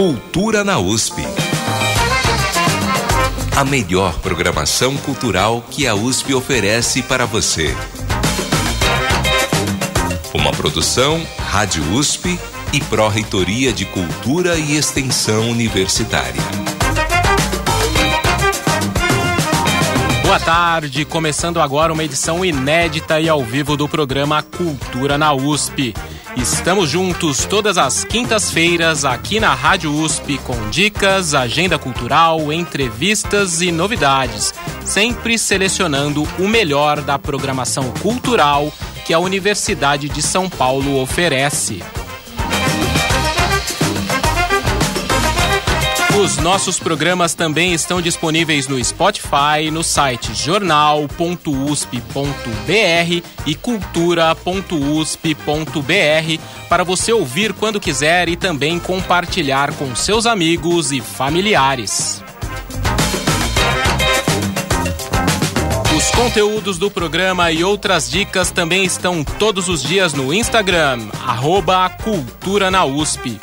Cultura na USP. A melhor programação cultural que a USP oferece para você. Uma produção Rádio USP e Pró-Reitoria de Cultura e Extensão Universitária. Boa tarde, começando agora uma edição inédita e ao vivo do programa Cultura na USP. Estamos juntos todas as quintas-feiras aqui na Rádio USP com dicas, agenda cultural, entrevistas e novidades, sempre selecionando o melhor da programação cultural que a Universidade de São Paulo oferece. Os nossos programas também estão disponíveis no Spotify, no site jornal.usp.br e cultura.usp.br para você ouvir quando quiser e também compartilhar com seus amigos e familiares. Os conteúdos do programa e outras dicas também estão todos os dias no Instagram, arroba Cultura na USP.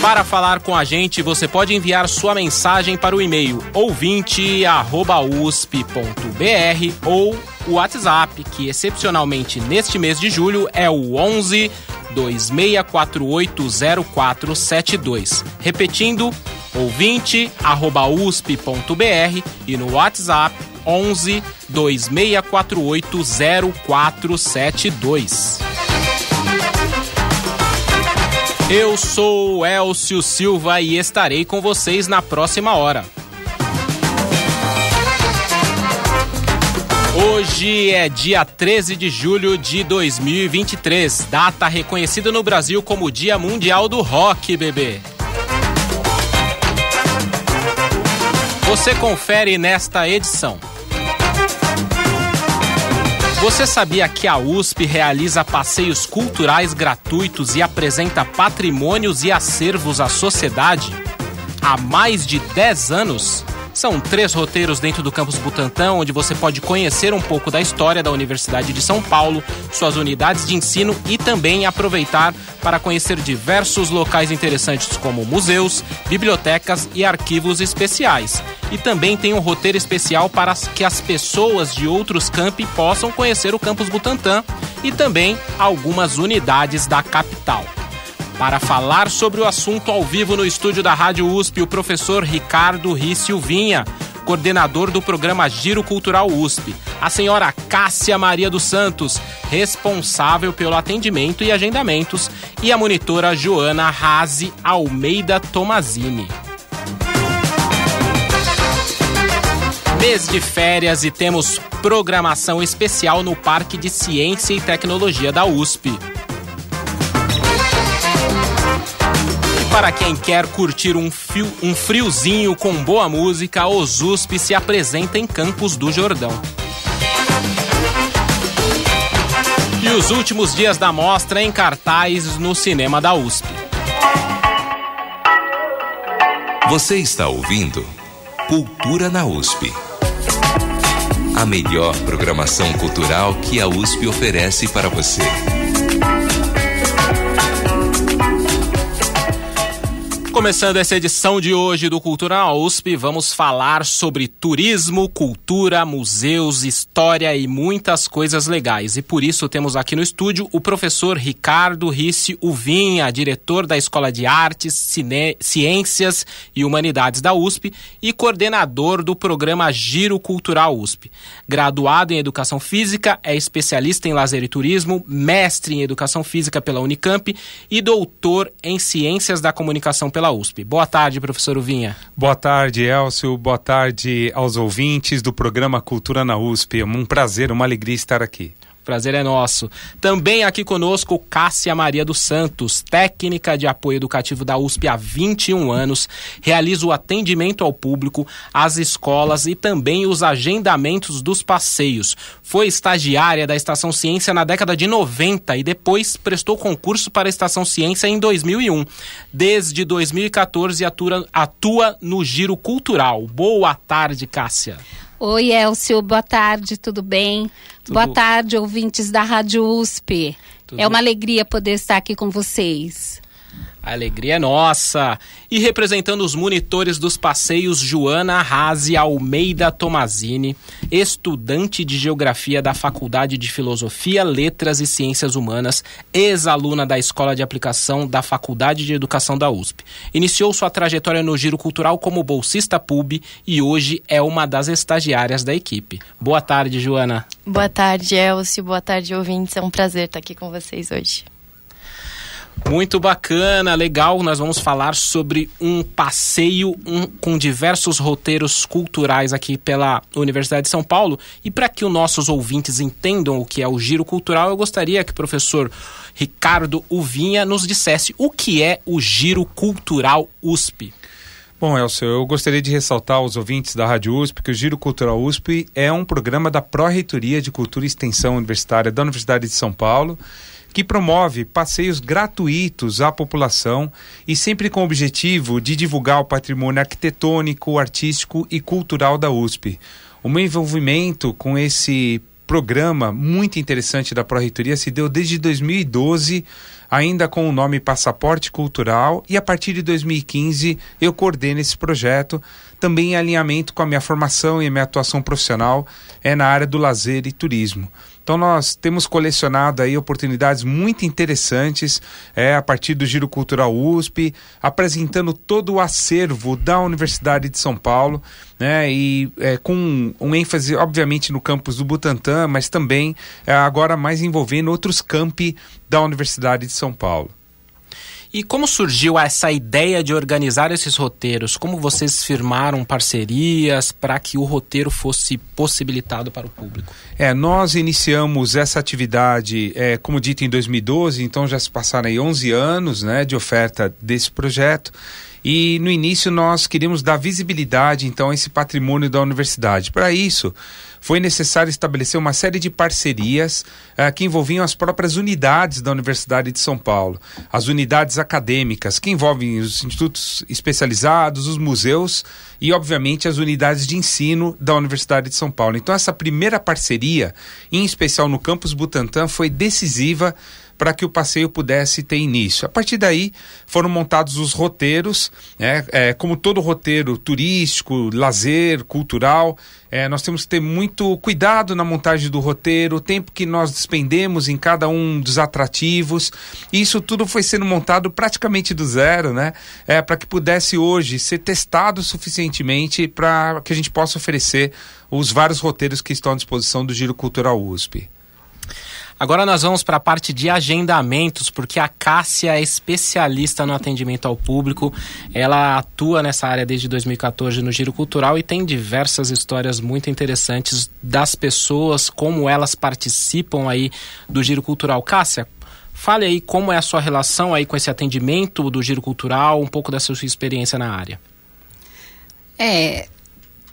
Para falar com a gente, você pode enviar sua mensagem para o e-mail ouvinte@usp.br ou o WhatsApp, que excepcionalmente neste mês de julho é o 11 26480472. Repetindo, ouvinte@usp.br e no WhatsApp 11 26480472. Eu sou Elcio Silva e estarei com vocês na próxima hora. Hoje é dia 13 de julho de 2023, data reconhecida no Brasil como Dia Mundial do Rock, bebê. Você confere nesta edição. Você sabia que a USP realiza passeios culturais gratuitos e apresenta patrimônios e acervos à sociedade? Há mais de 10 anos? São três roteiros dentro do campus Butantã, onde você pode conhecer um pouco da história da Universidade de São Paulo, suas unidades de ensino e também aproveitar para conhecer diversos locais interessantes como museus, bibliotecas e arquivos especiais. E também tem um roteiro especial para que as pessoas de outros campi possam conhecer o campus Butantã e também algumas unidades da capital. Para falar sobre o assunto ao vivo no estúdio da Rádio USP, o professor Ricardo Rício Vinha, coordenador do programa Giro Cultural USP, a senhora Cássia Maria dos Santos, responsável pelo atendimento e agendamentos, e a monitora Joana Razi Almeida Tomazini. Mês de férias e temos programação especial no Parque de Ciência e Tecnologia da USP. Para quem quer curtir um, fio, um friozinho com boa música, os USP se apresenta em Campos do Jordão. E os últimos dias da mostra em cartaz no cinema da USP. Você está ouvindo Cultura na USP. A melhor programação cultural que a USP oferece para você. Começando essa edição de hoje do Cultura USP, vamos falar sobre turismo, cultura, museus, história e muitas coisas legais. E por isso temos aqui no estúdio o professor Ricardo Risse Uvinha, diretor da Escola de Artes, Cine... Ciências e Humanidades da USP e coordenador do programa Giro Cultural USP. Graduado em Educação Física, é especialista em lazer e turismo, mestre em Educação Física pela Unicamp e doutor em Ciências da Comunicação pela USP. Boa tarde, professor Vinha. Boa tarde, Elcio. Boa tarde aos ouvintes do programa Cultura na USP. É um prazer, uma alegria estar aqui. Prazer é nosso. Também aqui conosco Cássia Maria dos Santos, técnica de apoio educativo da USP há 21 anos, realiza o atendimento ao público, às escolas e também os agendamentos dos passeios. Foi estagiária da Estação Ciência na década de 90 e depois prestou concurso para a Estação Ciência em 2001. Desde 2014 atua, atua no Giro Cultural. Boa tarde, Cássia. Oi, Elcio, boa tarde, tudo bem? Tudo... Boa tarde, ouvintes da Rádio USP. Tudo... É uma alegria poder estar aqui com vocês. A alegria é nossa! E representando os monitores dos passeios, Joana Arrase Almeida Tomazini, estudante de Geografia da Faculdade de Filosofia, Letras e Ciências Humanas, ex-aluna da Escola de Aplicação da Faculdade de Educação da USP. Iniciou sua trajetória no giro cultural como bolsista PUB e hoje é uma das estagiárias da equipe. Boa tarde, Joana. Boa tarde, Elcio. Boa tarde, ouvintes. É um prazer estar aqui com vocês hoje. Muito bacana, legal. Nós vamos falar sobre um passeio um, com diversos roteiros culturais aqui pela Universidade de São Paulo. E para que os nossos ouvintes entendam o que é o giro cultural, eu gostaria que o professor Ricardo Uvinha nos dissesse o que é o giro cultural USP. Bom, Elcio, eu gostaria de ressaltar aos ouvintes da Rádio USP que o Giro Cultural USP é um programa da Pró-Reitoria de Cultura e Extensão Universitária da Universidade de São Paulo que promove passeios gratuitos à população e sempre com o objetivo de divulgar o patrimônio arquitetônico, artístico e cultural da USP. O meu envolvimento com esse programa muito interessante da Pró-Reitoria se deu desde 2012, ainda com o nome Passaporte Cultural, e a partir de 2015 eu coordeno esse projeto, também em alinhamento com a minha formação e a minha atuação profissional é na área do lazer e turismo. Então nós temos colecionado aí oportunidades muito interessantes é, a partir do Giro Cultural USP, apresentando todo o acervo da Universidade de São Paulo, né? E é, com um ênfase, obviamente, no campus do Butantã, mas também é, agora mais envolvendo outros campi da Universidade de São Paulo. E como surgiu essa ideia de organizar esses roteiros? Como vocês firmaram parcerias para que o roteiro fosse possibilitado para o público? É, nós iniciamos essa atividade, é, como dito, em 2012, então já se passaram aí 11 anos né, de oferta desse projeto. E no início nós queríamos dar visibilidade então a esse patrimônio da universidade. Para isso, foi necessário estabelecer uma série de parcerias uh, que envolviam as próprias unidades da Universidade de São Paulo, as unidades acadêmicas, que envolvem os institutos especializados, os museus e, obviamente, as unidades de ensino da Universidade de São Paulo. Então, essa primeira parceria, em especial no campus Butantã, foi decisiva para que o passeio pudesse ter início. A partir daí foram montados os roteiros, né? é, como todo roteiro turístico, lazer, cultural, é, nós temos que ter muito cuidado na montagem do roteiro, o tempo que nós despendemos em cada um dos atrativos. Isso tudo foi sendo montado praticamente do zero, né? É, para que pudesse hoje ser testado suficientemente para que a gente possa oferecer os vários roteiros que estão à disposição do Giro Cultural USP. Agora nós vamos para a parte de agendamentos, porque a Cássia é especialista no atendimento ao público. Ela atua nessa área desde 2014 no Giro Cultural e tem diversas histórias muito interessantes das pessoas, como elas participam aí do Giro Cultural. Cássia, fale aí como é a sua relação aí com esse atendimento do Giro Cultural, um pouco da sua experiência na área. É,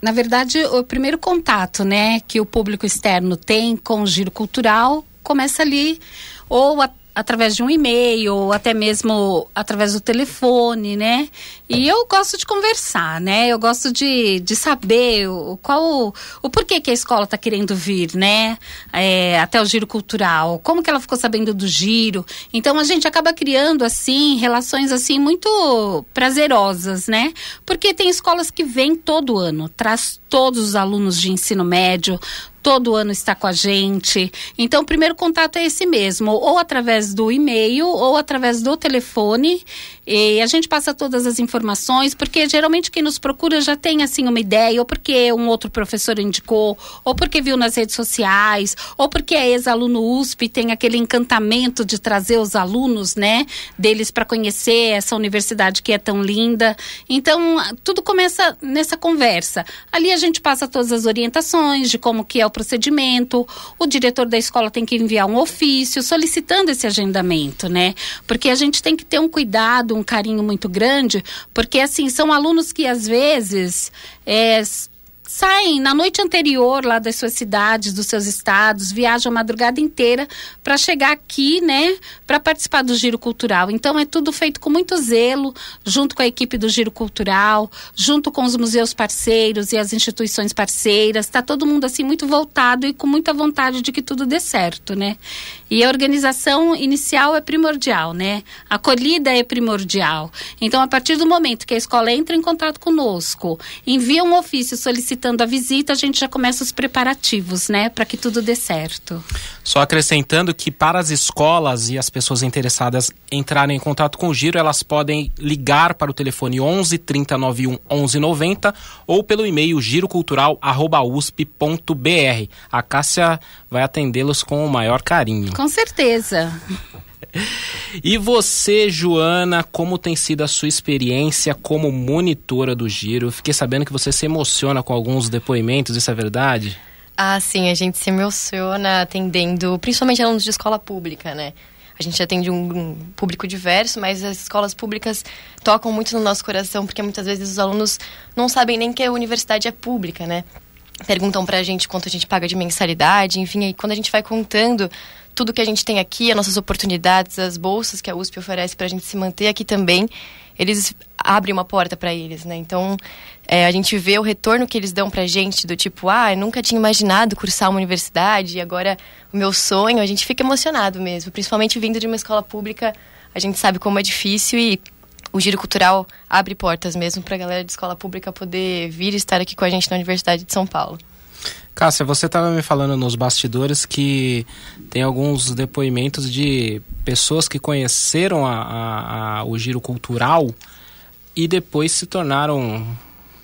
na verdade, o primeiro contato, né, que o público externo tem com o giro cultural começa ali ou a através de um e-mail ou até mesmo através do telefone, né? E eu gosto de conversar, né? Eu gosto de, de saber o, qual o, porquê que a escola está querendo vir, né? É, até o giro cultural, como que ela ficou sabendo do giro. Então a gente acaba criando assim relações assim muito prazerosas, né? Porque tem escolas que vêm todo ano, traz todos os alunos de ensino médio, todo ano está com a gente. Então, o primeiro contato é esse mesmo, ou através do e-mail ou através do telefone. E a gente passa todas as informações, porque geralmente quem nos procura já tem assim uma ideia, ou porque um outro professor indicou, ou porque viu nas redes sociais, ou porque é ex-aluno USP tem aquele encantamento de trazer os alunos, né, deles para conhecer essa universidade que é tão linda. Então, tudo começa nessa conversa. Ali a gente passa todas as orientações de como que é o procedimento. O diretor da escola tem que enviar um ofício solicitando esse agendamento, né? Porque a gente tem que ter um cuidado, um carinho muito grande, porque assim, são alunos que às vezes é, saem na noite anterior lá das suas cidades, dos seus estados, viajam a madrugada inteira para chegar aqui, né, para participar do Giro Cultural. Então é tudo feito com muito zelo, junto com a equipe do Giro Cultural, junto com os museus parceiros e as instituições parceiras. Está todo mundo assim muito voltado e com muita vontade de que tudo dê certo, né? E a organização inicial é primordial, né? A acolhida é primordial. Então, a partir do momento que a escola entra em contato conosco, envia um ofício solicitando a visita, a gente já começa os preparativos, né? Para que tudo dê certo. Só acrescentando que para as escolas e as pessoas interessadas entrarem em contato com o Giro, elas podem ligar para o telefone 11 3091 1190 ou pelo e-mail girocultural@usp.br. A Cássia vai atendê-los com o maior carinho. Com certeza. E você, Joana, como tem sido a sua experiência como monitora do Giro? Fiquei sabendo que você se emociona com alguns depoimentos, isso é verdade? Ah, sim, a gente se emociona atendendo, principalmente alunos de escola pública, né? A gente atende um, um, público diverso, mas as escolas públicas tocam muito no nosso coração, porque muitas vezes os alunos não sabem nem que a universidade é pública, né? Perguntam pra gente quanto a gente paga de mensalidade, enfim, aí quando a gente vai contando tudo que a gente tem aqui, as nossas oportunidades, as bolsas que a USP oferece para a gente se manter aqui também, eles abrem uma porta para eles, né? Então, é, a gente vê o retorno que eles dão para a gente, do tipo, ah, eu nunca tinha imaginado cursar uma universidade, e agora o meu sonho, a gente fica emocionado mesmo. Principalmente vindo de uma escola pública, a gente sabe como é difícil e o Giro Cultural abre portas mesmo para a galera de escola pública poder vir estar aqui com a gente na Universidade de São Paulo. Cássia, você estava me falando nos bastidores que tem alguns depoimentos de pessoas que conheceram a, a, a, o giro cultural e depois se tornaram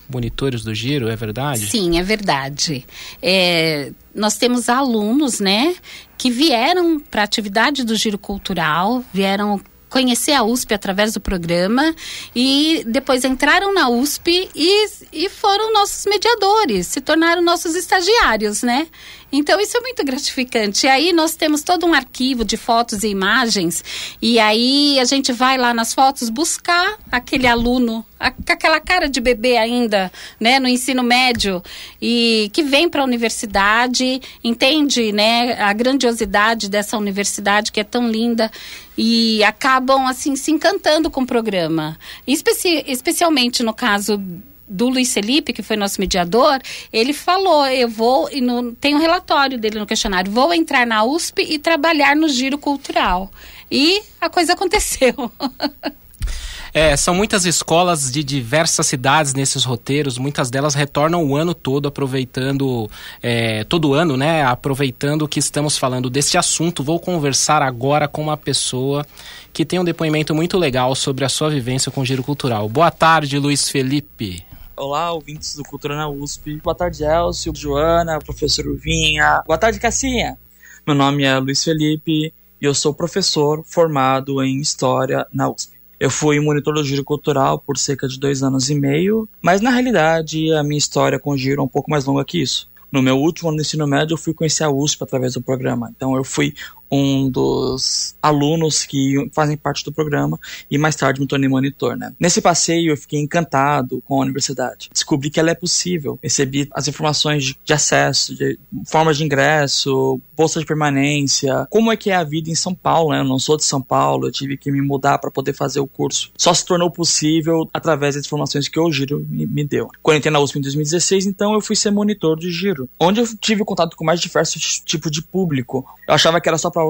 monitores do giro, é verdade? Sim, é verdade. É, nós temos alunos, né, que vieram para a atividade do giro cultural, vieram conhecer a USP através do programa e depois entraram na USP e, e foram nossos mediadores, se tornaram nossos estagiários, né? Então isso é muito gratificante. E aí nós temos todo um arquivo de fotos e imagens e aí a gente vai lá nas fotos buscar aquele aluno com aquela cara de bebê ainda, né, no ensino médio e que vem para a universidade, entende, né, a grandiosidade dessa universidade que é tão linda e acabam assim se encantando com o programa. Especi especialmente no caso do Luiz Felipe, que foi nosso mediador, ele falou: eu vou, e no, tem um relatório dele no questionário, vou entrar na USP e trabalhar no giro cultural. E a coisa aconteceu. É, são muitas escolas de diversas cidades nesses roteiros, muitas delas retornam o ano todo, aproveitando, é, todo ano, né? Aproveitando que estamos falando desse assunto. Vou conversar agora com uma pessoa que tem um depoimento muito legal sobre a sua vivência com Giro Cultural. Boa tarde, Luiz Felipe. Olá, ouvintes do Cultura na USP. Boa tarde, Elcio, Joana, professor Uvinha. Boa tarde, Cassinha. Meu nome é Luiz Felipe e eu sou professor formado em História na USP. Eu fui monitor do giro cultural por cerca de dois anos e meio, mas na realidade a minha história com o giro é um pouco mais longa que isso. No meu último ano do ensino médio, eu fui conhecer a USP através do programa. Então, eu fui um dos alunos que fazem parte do programa e mais tarde me tornei monitor, né? Nesse passeio eu fiquei encantado com a universidade. Descobri que ela é possível. Recebi as informações de, acesso, de formas de ingresso, bolsa de permanência, como é que é a vida em São Paulo, né? Eu não sou de São Paulo, eu tive que me mudar para poder fazer o curso. Só se tornou possível através das informações que o Giro me, me deu. Quando entrei na USP em 2016, então eu fui ser monitor do Giro, onde eu tive contato com mais diversos tipos de público. Eu achava que era só para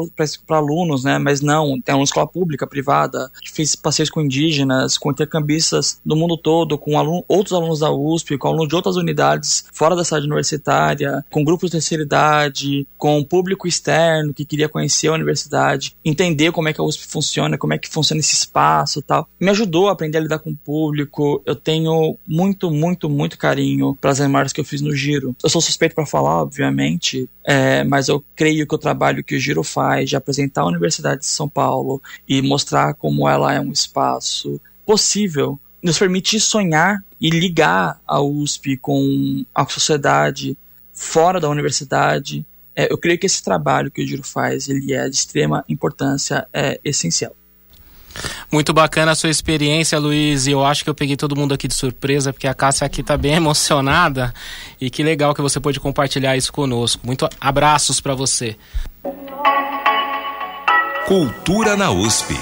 para alunos, né? Mas não, tem uma escola pública, privada, fiz passeios com indígenas, com intercambistas do mundo todo, com aluno, outros alunos da USP, com alunos de outras unidades fora da cidade universitária, com grupos de terceira idade, com público externo que queria conhecer a universidade, entender como é que a USP funciona, como é que funciona esse espaço e tal. Me ajudou a aprender a lidar com o público. Eu tenho muito, muito, muito carinho para as remarcas que eu fiz no Giro. Eu sou suspeito para falar, obviamente, é, mas eu creio que o trabalho que o Giro faz de apresentar a Universidade de São Paulo e mostrar como ela é um espaço possível nos permite sonhar e ligar a USP com a sociedade fora da universidade. É, eu creio que esse trabalho que o Giro faz ele é de extrema importância, é essencial. Muito bacana a sua experiência, Luiz. E eu acho que eu peguei todo mundo aqui de surpresa, porque a Cássia aqui está bem emocionada. E que legal que você pôde compartilhar isso conosco. Muito abraços para você. Cultura na USP.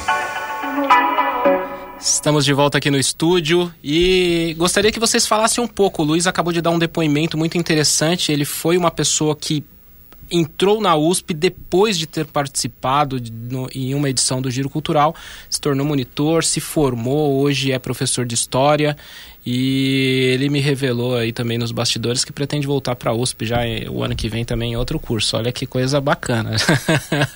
Estamos de volta aqui no estúdio e gostaria que vocês falassem um pouco. O Luiz acabou de dar um depoimento muito interessante. Ele foi uma pessoa que entrou na USP depois de ter participado de, no, em uma edição do Giro Cultural, se tornou monitor, se formou, hoje é professor de História e ele me revelou aí também nos bastidores que pretende voltar para a USP já o ano que vem também em outro curso. Olha que coisa bacana.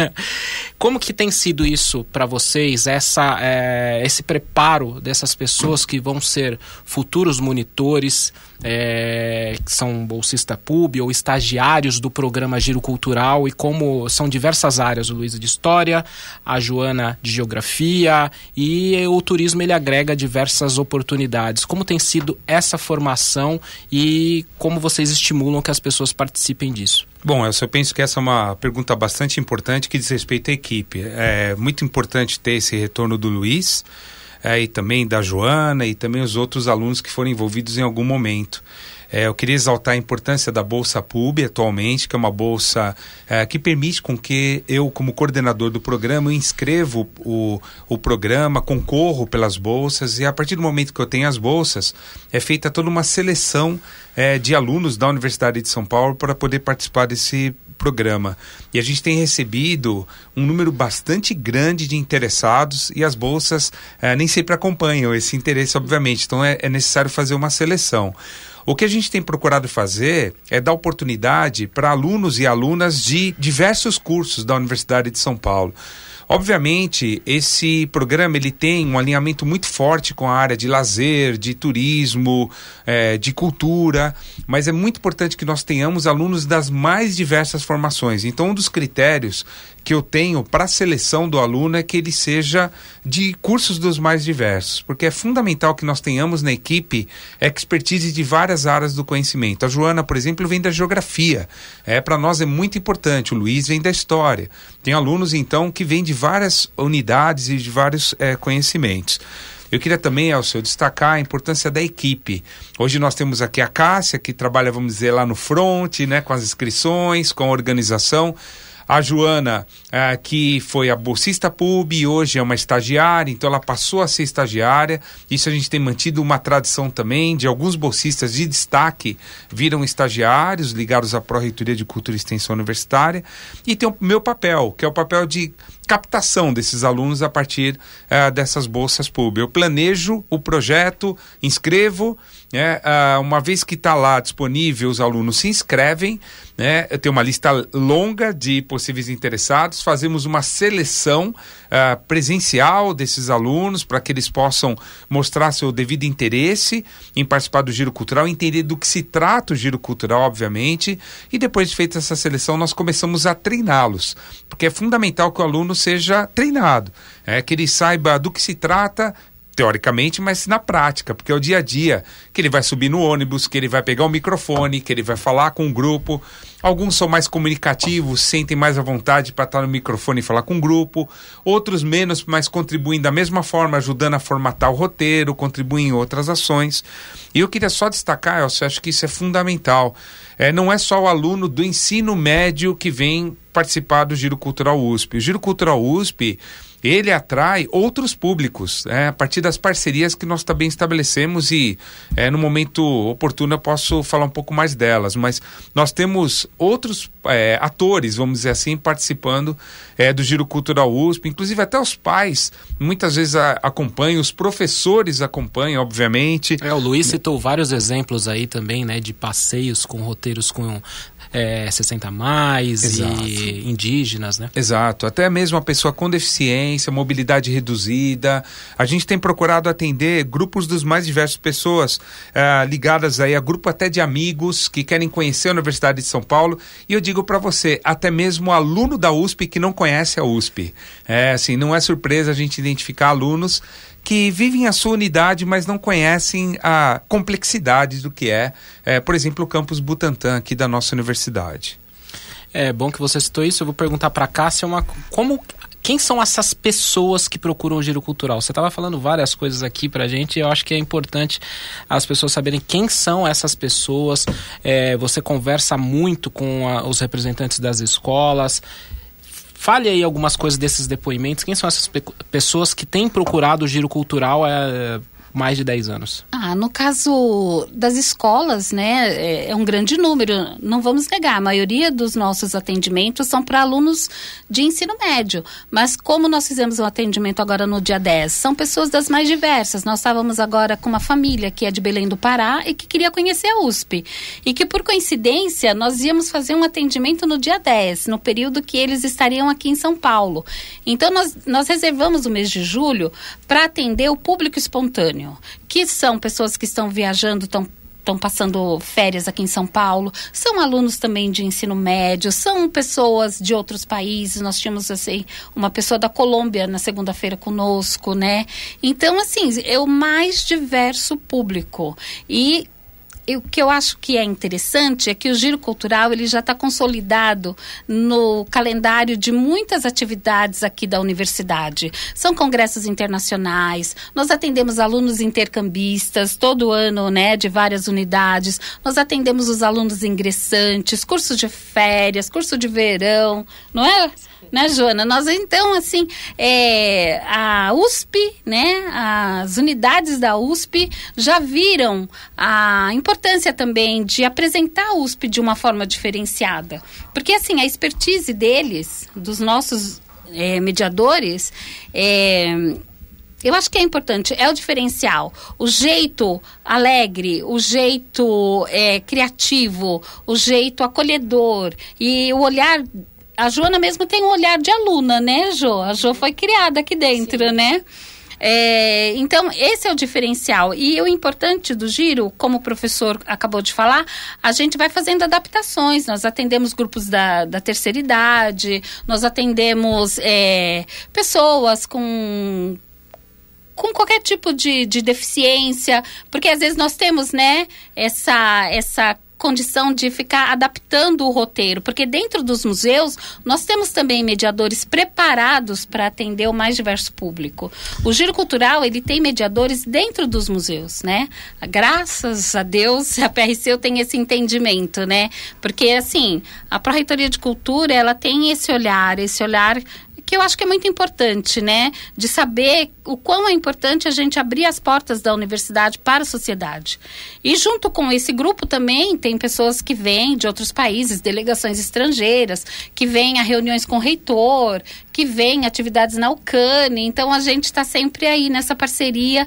Como que tem sido isso para vocês, essa, é, esse preparo dessas pessoas que vão ser futuros monitores, é, que são bolsista pub ou estagiários do programa Giro Cultural e como são diversas áreas, o Luiz de História, a Joana de Geografia e o turismo ele agrega diversas oportunidades. Como tem tem sido essa formação e como vocês estimulam que as pessoas participem disso? Bom, eu penso que essa é uma pergunta bastante importante que diz respeito à equipe. É muito importante ter esse retorno do Luiz é, e também da Joana e também os outros alunos que foram envolvidos em algum momento. É, eu queria exaltar a importância da Bolsa Pub atualmente, que é uma bolsa é, que permite com que eu, como coordenador do programa, inscrevo o, o programa, concorro pelas bolsas e a partir do momento que eu tenho as bolsas, é feita toda uma seleção é, de alunos da Universidade de São Paulo para poder participar desse programa. E a gente tem recebido um número bastante grande de interessados e as bolsas é, nem sempre acompanham esse interesse, obviamente. Então é, é necessário fazer uma seleção. O que a gente tem procurado fazer é dar oportunidade para alunos e alunas de diversos cursos da Universidade de São Paulo. Obviamente, esse programa ele tem um alinhamento muito forte com a área de lazer, de turismo, é, de cultura, mas é muito importante que nós tenhamos alunos das mais diversas formações. Então, um dos critérios que eu tenho para a seleção do aluno é que ele seja de cursos dos mais diversos, porque é fundamental que nós tenhamos na equipe expertise de várias áreas do conhecimento. A Joana, por exemplo, vem da geografia, é para nós é muito importante. O Luiz vem da história. Tem alunos então que vêm de várias unidades e de vários é, conhecimentos. Eu queria também, Elcio, destacar a importância da equipe. Hoje nós temos aqui a Cássia, que trabalha, vamos dizer, lá no front, né, com as inscrições, com a organização. A Joana, é, que foi a bolsista pub e hoje é uma estagiária, então ela passou a ser estagiária. Isso a gente tem mantido uma tradição também de alguns bolsistas de destaque viram estagiários ligados à Pró-Reitoria de Cultura e Extensão Universitária. E tem o meu papel, que é o papel de captação desses alunos a partir uh, dessas bolsas públicas. Eu planejo o projeto, inscrevo, né, uh, uma vez que está lá disponível, os alunos se inscrevem, né, eu tenho uma lista longa de possíveis interessados, fazemos uma seleção uh, presencial desses alunos para que eles possam mostrar seu devido interesse em participar do giro cultural, entender do que se trata o giro cultural, obviamente, e depois de feita essa seleção, nós começamos a treiná-los, porque é fundamental que o aluno aluno seja treinado, é, que ele saiba do que se trata, teoricamente, mas na prática, porque é o dia a dia que ele vai subir no ônibus, que ele vai pegar o microfone, que ele vai falar com o um grupo. Alguns são mais comunicativos, sentem mais à vontade para estar no microfone e falar com o grupo. Outros menos, mas contribuem da mesma forma, ajudando a formatar o roteiro, contribuem em outras ações. E eu queria só destacar, eu acho que isso é fundamental. É, não é só o aluno do ensino médio que vem participar do Giro Cultural USP. O Giro Cultural USP ele atrai outros públicos, é, a partir das parcerias que nós também estabelecemos e é, no momento oportuno eu posso falar um pouco mais delas, mas nós temos outros é, atores, vamos dizer assim, participando é, do Giro Cultural USP, inclusive até os pais muitas vezes a, acompanham, os professores acompanham, obviamente. É, o Luiz citou vários exemplos aí também, né, de passeios com roteiros com é, 60 mais Exato. e indígenas, né? Exato, até mesmo a pessoa com deficiência, mobilidade reduzida. A gente tem procurado atender grupos dos mais diversos pessoas é, ligadas aí a grupo até de amigos que querem conhecer a Universidade de São Paulo. E eu digo para você, até mesmo aluno da USP que não conhece a USP. É assim, não é surpresa a gente identificar alunos que vivem a sua unidade, mas não conhecem a complexidade do que é, é por exemplo, o campus Butantã aqui da nossa universidade. É bom que você citou isso. Eu vou perguntar para Cássia uma, como quem são essas pessoas que procuram o giro cultural? Você estava falando várias coisas aqui para gente e eu acho que é importante as pessoas saberem quem são essas pessoas. É, você conversa muito com a, os representantes das escolas. Fale aí algumas coisas desses depoimentos. Quem são essas pe pessoas que têm procurado o giro cultural é, mais de 10 anos? Ah, no caso das escolas, né, é, é um grande número, não vamos negar, a maioria dos nossos atendimentos são para alunos de ensino médio, mas como nós fizemos um atendimento agora no dia 10, são pessoas das mais diversas, nós estávamos agora com uma família que é de Belém do Pará e que queria conhecer a USP, e que por coincidência nós íamos fazer um atendimento no dia 10, no período que eles estariam aqui em São Paulo. Então nós, nós reservamos o mês de julho para atender o público espontâneo que são pessoas que estão viajando, estão estão passando férias aqui em São Paulo, são alunos também de ensino médio, são pessoas de outros países. Nós tínhamos assim uma pessoa da Colômbia na segunda-feira conosco, né? Então assim, é o mais diverso público e o que eu acho que é interessante é que o giro cultural ele já está consolidado no calendário de muitas atividades aqui da universidade. São congressos internacionais, nós atendemos alunos intercambistas todo ano, né, de várias unidades. Nós atendemos os alunos ingressantes, cursos de férias, curso de verão, não é? Né, Joana? Nós então, assim, é, a USP, né, as unidades da USP já viram a importância também de apresentar a USP de uma forma diferenciada. Porque, assim, a expertise deles, dos nossos é, mediadores, é, eu acho que é importante, é o diferencial. O jeito alegre, o jeito é, criativo, o jeito acolhedor e o olhar a Joana mesmo tem um olhar de aluna, né, Jo? A Jo foi criada aqui dentro, Sim. né? É, então, esse é o diferencial. E o importante do giro, como o professor acabou de falar, a gente vai fazendo adaptações. Nós atendemos grupos da, da terceira idade, nós atendemos é, pessoas com com qualquer tipo de, de deficiência, porque às vezes nós temos, né, essa, essa condição de ficar adaptando o roteiro, porque dentro dos museus nós temos também mediadores preparados para atender o mais diverso público. O giro cultural ele tem mediadores dentro dos museus, né? Graças a Deus a PRC tem esse entendimento, né? Porque assim a Pró-Reitoria de Cultura ela tem esse olhar, esse olhar que eu acho que é muito importante, né? De saber o quão é importante a gente abrir as portas da universidade para a sociedade. E junto com esse grupo também tem pessoas que vêm de outros países, delegações estrangeiras, que vêm a reuniões com o reitor, que vêm atividades na UCANE. Então a gente está sempre aí nessa parceria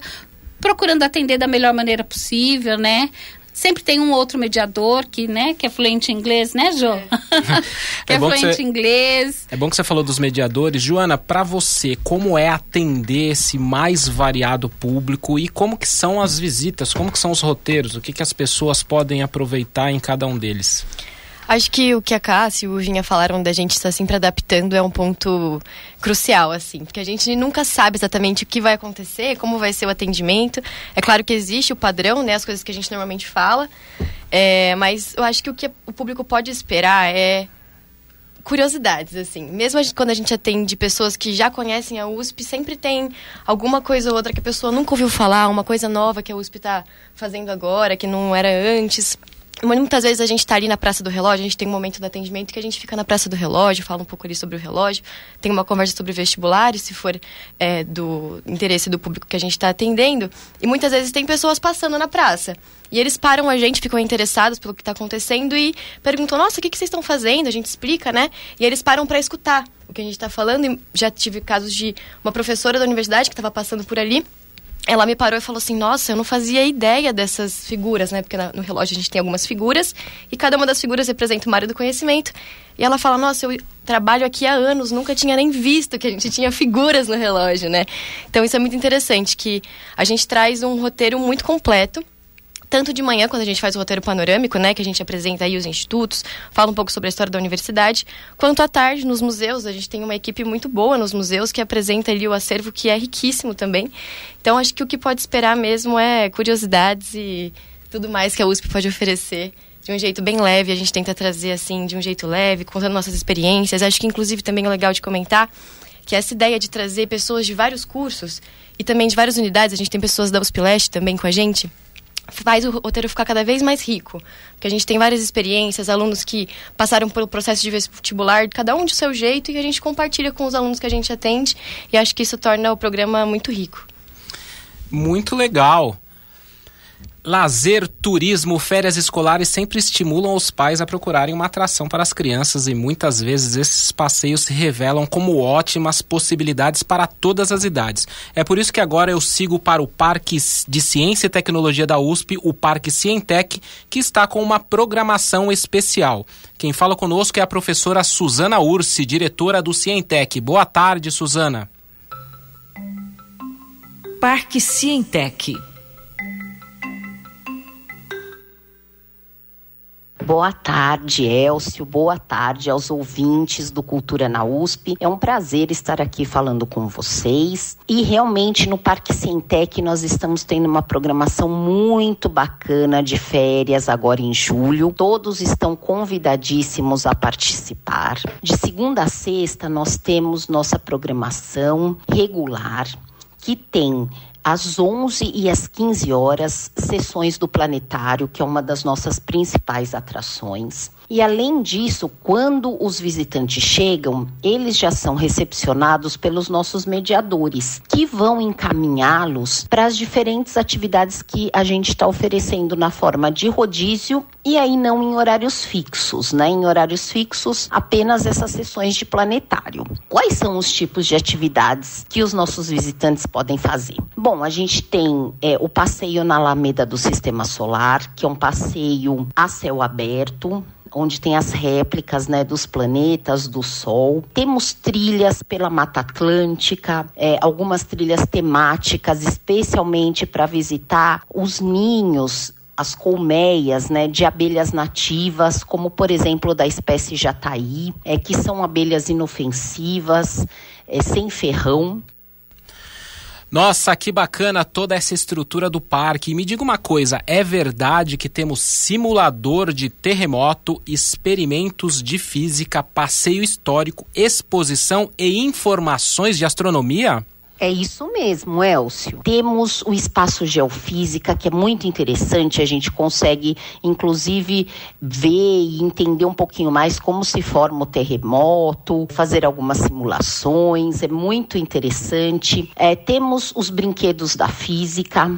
procurando atender da melhor maneira possível, né? Sempre tem um outro mediador que, né, que é fluente em inglês, né, Jo? É. que é, é fluente em inglês. É bom que você falou dos mediadores. Joana, para você, como é atender esse mais variado público e como que são as visitas, como que são os roteiros, o que, que as pessoas podem aproveitar em cada um deles? Acho que o que a Cássia e o Vinha falaram da gente estar sempre adaptando é um ponto crucial, assim, porque a gente nunca sabe exatamente o que vai acontecer, como vai ser o atendimento. É claro que existe o padrão, né, as coisas que a gente normalmente fala, é, mas eu acho que o que o público pode esperar é curiosidades, assim. Mesmo a gente, quando a gente atende pessoas que já conhecem a USP, sempre tem alguma coisa ou outra que a pessoa nunca ouviu falar, uma coisa nova que a USP está fazendo agora, que não era antes. Muitas vezes a gente está ali na Praça do Relógio, a gente tem um momento de atendimento que a gente fica na Praça do Relógio, fala um pouco ali sobre o relógio, tem uma conversa sobre vestibulares, se for é, do interesse do público que a gente está atendendo. E muitas vezes tem pessoas passando na praça. E eles param a gente, ficam interessados pelo que está acontecendo e perguntam: Nossa, o que, que vocês estão fazendo? A gente explica, né? E eles param para escutar o que a gente está falando. E já tive casos de uma professora da universidade que estava passando por ali ela me parou e falou assim: Nossa, eu não fazia ideia dessas figuras, né? Porque no relógio a gente tem algumas figuras e cada uma das figuras representa uma área do conhecimento. E ela fala: Nossa, eu trabalho aqui há anos, nunca tinha nem visto que a gente tinha figuras no relógio, né? Então isso é muito interessante, que a gente traz um roteiro muito completo tanto de manhã, quando a gente faz o roteiro panorâmico, né, que a gente apresenta aí os institutos, fala um pouco sobre a história da universidade, quanto à tarde nos museus, a gente tem uma equipe muito boa nos museus que apresenta ali o acervo que é riquíssimo também. Então acho que o que pode esperar mesmo é curiosidades e tudo mais que a USP pode oferecer de um jeito bem leve, a gente tenta trazer assim de um jeito leve, contando nossas experiências. Acho que inclusive também é legal de comentar que essa ideia de trazer pessoas de vários cursos e também de várias unidades, a gente tem pessoas da USP Leste também com a gente, faz o roteiro ficar cada vez mais rico. Porque a gente tem várias experiências, alunos que passaram pelo processo de vestibular, cada um de seu jeito, e a gente compartilha com os alunos que a gente atende, e acho que isso torna o programa muito rico. Muito legal. Lazer, turismo, férias escolares sempre estimulam os pais a procurarem uma atração para as crianças e muitas vezes esses passeios se revelam como ótimas possibilidades para todas as idades. É por isso que agora eu sigo para o Parque de Ciência e Tecnologia da USP, o Parque Cientec, que está com uma programação especial. Quem fala conosco é a professora Suzana Ursi, diretora do Cientec. Boa tarde, Suzana. Parque Cientec Boa tarde, Elcio. Boa tarde aos ouvintes do Cultura na USP. É um prazer estar aqui falando com vocês. E realmente no Parque Cientec nós estamos tendo uma programação muito bacana de férias agora em julho. Todos estão convidadíssimos a participar. De segunda a sexta nós temos nossa programação regular que tem às 11 e às 15 horas, sessões do planetário, que é uma das nossas principais atrações. E além disso, quando os visitantes chegam, eles já são recepcionados pelos nossos mediadores, que vão encaminhá-los para as diferentes atividades que a gente está oferecendo na forma de rodízio e aí não em horários fixos, né? Em horários fixos, apenas essas sessões de planetário. Quais são os tipos de atividades que os nossos visitantes podem fazer? Bom, a gente tem é, o passeio na Alameda do Sistema Solar, que é um passeio a céu aberto, onde tem as réplicas né, dos planetas, do Sol. Temos trilhas pela Mata Atlântica, é, algumas trilhas temáticas, especialmente para visitar os ninhos as colmeias né, de abelhas nativas, como por exemplo da espécie jataí, é, que são abelhas inofensivas, é, sem ferrão, nossa, que bacana toda essa estrutura do parque. E me diga uma coisa: é verdade que temos simulador de terremoto, experimentos de física, passeio histórico, exposição e informações de astronomia? É isso mesmo, Elcio. Temos o espaço geofísica, que é muito interessante. A gente consegue, inclusive, ver e entender um pouquinho mais como se forma o terremoto, fazer algumas simulações. É muito interessante. É, temos os brinquedos da física,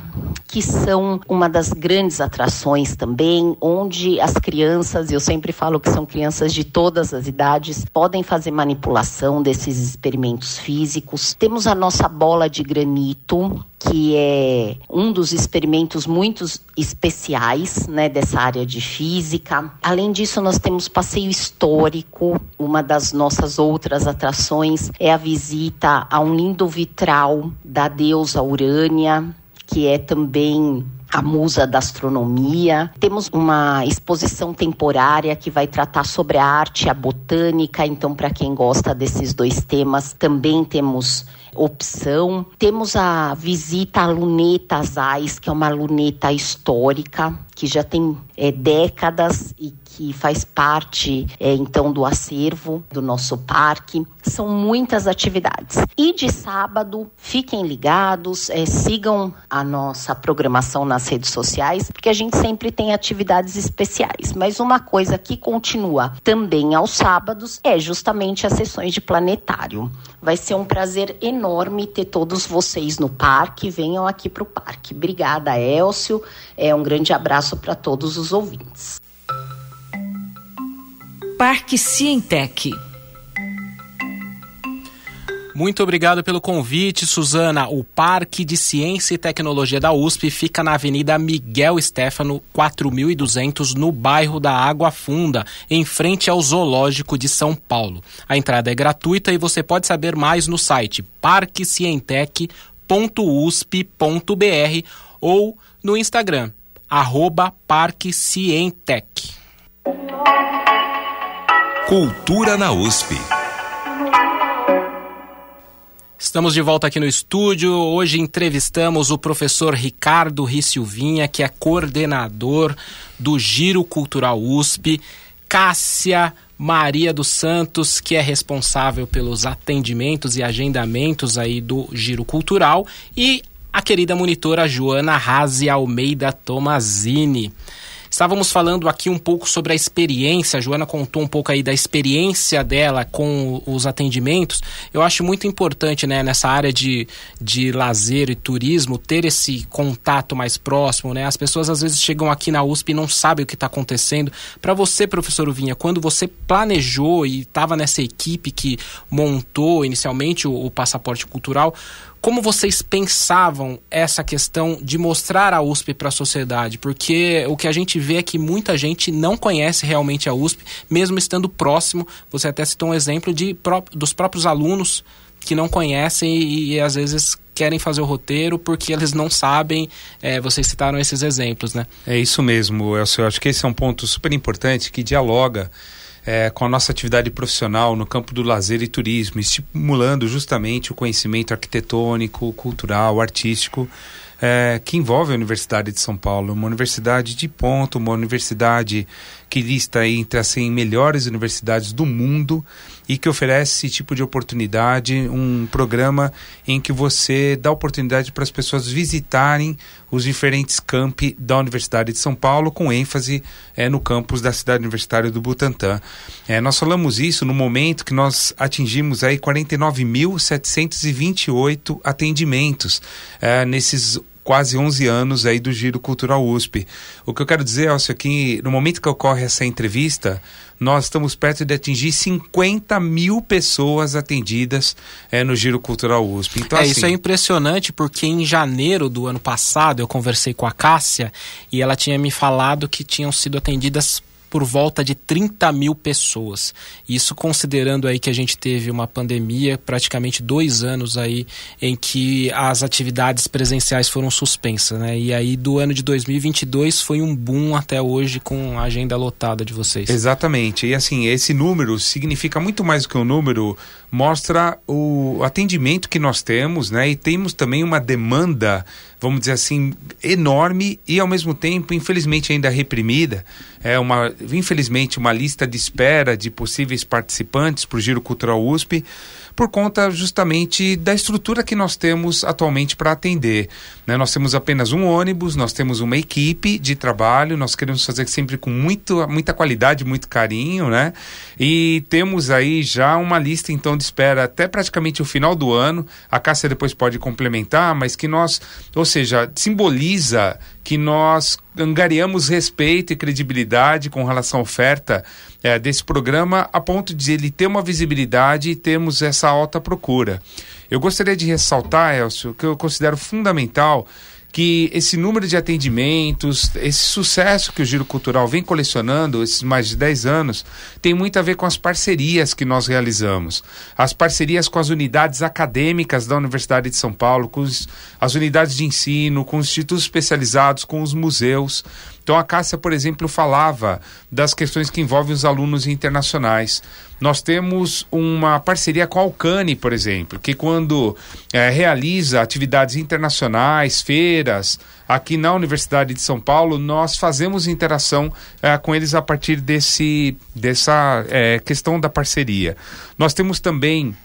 que são uma das grandes atrações também, onde as crianças, eu sempre falo que são crianças de todas as idades, podem fazer manipulação desses experimentos físicos. Temos a nossa bola de granito, que é um dos experimentos muito especiais né, dessa área de física. Além disso, nós temos passeio histórico. Uma das nossas outras atrações é a visita a um lindo vitral da deusa Urânia, que é também a musa da astronomia. Temos uma exposição temporária que vai tratar sobre a arte a botânica. Então, para quem gosta desses dois temas, também temos opção. Temos a visita à luneta Azais, que é uma luneta histórica que já tem é, décadas e que faz parte é, então do acervo do nosso parque. São muitas atividades. E de sábado, fiquem ligados, é, sigam a nossa programação nas redes sociais, porque a gente sempre tem atividades especiais. Mas uma coisa que continua também aos sábados é justamente as sessões de planetário. Vai ser um prazer enorme ter todos vocês no parque. Venham aqui para o parque. Obrigada, Elcio. É um grande abraço para todos os ouvintes. Parque Cientec. Muito obrigado pelo convite, Suzana. O Parque de Ciência e Tecnologia da USP fica na Avenida Miguel Stefano, 4200, no bairro da Água Funda, em frente ao Zoológico de São Paulo. A entrada é gratuita e você pode saber mais no site parquecientec.usp.br ou no Instagram, arroba Parque Cientec. Cultura na USP. Estamos de volta aqui no estúdio. Hoje entrevistamos o professor Ricardo Rissilvinha, que é coordenador do Giro Cultural USP, Cássia Maria dos Santos, que é responsável pelos atendimentos e agendamentos aí do Giro Cultural, e a querida monitora Joana Razi Almeida Tomazini. Estávamos falando aqui um pouco sobre a experiência, a Joana contou um pouco aí da experiência dela com os atendimentos. Eu acho muito importante, né, nessa área de, de lazer e turismo, ter esse contato mais próximo, né? As pessoas às vezes chegam aqui na USP e não sabem o que está acontecendo. Para você, professor Vinha, quando você planejou e estava nessa equipe que montou inicialmente o, o passaporte cultural, como vocês pensavam essa questão de mostrar a USP para a sociedade? Porque o que a gente vê é que muita gente não conhece realmente a USP, mesmo estando próximo. Você até citou um exemplo de, dos próprios alunos que não conhecem e, e às vezes querem fazer o roteiro porque eles não sabem. É, vocês citaram esses exemplos, né? É isso mesmo, Elcio. Eu acho que esse é um ponto super importante que dialoga é, com a nossa atividade profissional no campo do lazer e turismo, estimulando justamente o conhecimento arquitetônico, cultural, artístico, é, que envolve a Universidade de São Paulo, uma universidade de ponto, uma universidade que lista entre as 100 melhores universidades do mundo e que oferece esse tipo de oportunidade, um programa em que você dá oportunidade para as pessoas visitarem os diferentes campi da Universidade de São Paulo, com ênfase é, no campus da cidade universitária do Butantã. É, nós falamos isso no momento que nós atingimos aí 49.728 atendimentos é, nesses quase 11 anos aí do Giro Cultural USP. O que eu quero dizer, Elcio, é que no momento que ocorre essa entrevista, nós estamos perto de atingir 50 mil pessoas atendidas é, no Giro Cultural USP. Então, é, assim... isso é impressionante porque em janeiro do ano passado eu conversei com a Cássia e ela tinha me falado que tinham sido atendidas por volta de 30 mil pessoas. Isso considerando aí que a gente teve uma pandemia, praticamente dois anos aí em que as atividades presenciais foram suspensas, né? E aí do ano de 2022 foi um boom até hoje com a agenda lotada de vocês. Exatamente. E assim, esse número significa muito mais do que um número, mostra o atendimento que nós temos, né? E temos também uma demanda vamos dizer assim, enorme e ao mesmo tempo, infelizmente, ainda reprimida. É uma, infelizmente, uma lista de espera de possíveis participantes para o Giro Cultural USP por conta justamente da estrutura que nós temos atualmente para atender. Né? Nós temos apenas um ônibus, nós temos uma equipe de trabalho, nós queremos fazer sempre com muito, muita qualidade, muito carinho, né? E temos aí já uma lista então de espera até praticamente o final do ano. A Cássia depois pode complementar, mas que nós, seja, simboliza que nós angariamos respeito e credibilidade com relação à oferta é, desse programa, a ponto de ele ter uma visibilidade e termos essa alta procura. Eu gostaria de ressaltar, Elcio, que eu considero fundamental que esse número de atendimentos, esse sucesso que o Giro Cultural vem colecionando, esses mais de 10 anos, tem muito a ver com as parcerias que nós realizamos. As parcerias com as unidades acadêmicas da Universidade de São Paulo, com as unidades de ensino, com os institutos especializados, com os museus. Então a Cássia, por exemplo, falava das questões que envolvem os alunos internacionais. Nós temos uma parceria com a Alcane, por exemplo, que quando é, realiza atividades internacionais, feiras, aqui na Universidade de São Paulo, nós fazemos interação é, com eles a partir desse, dessa é, questão da parceria. Nós temos também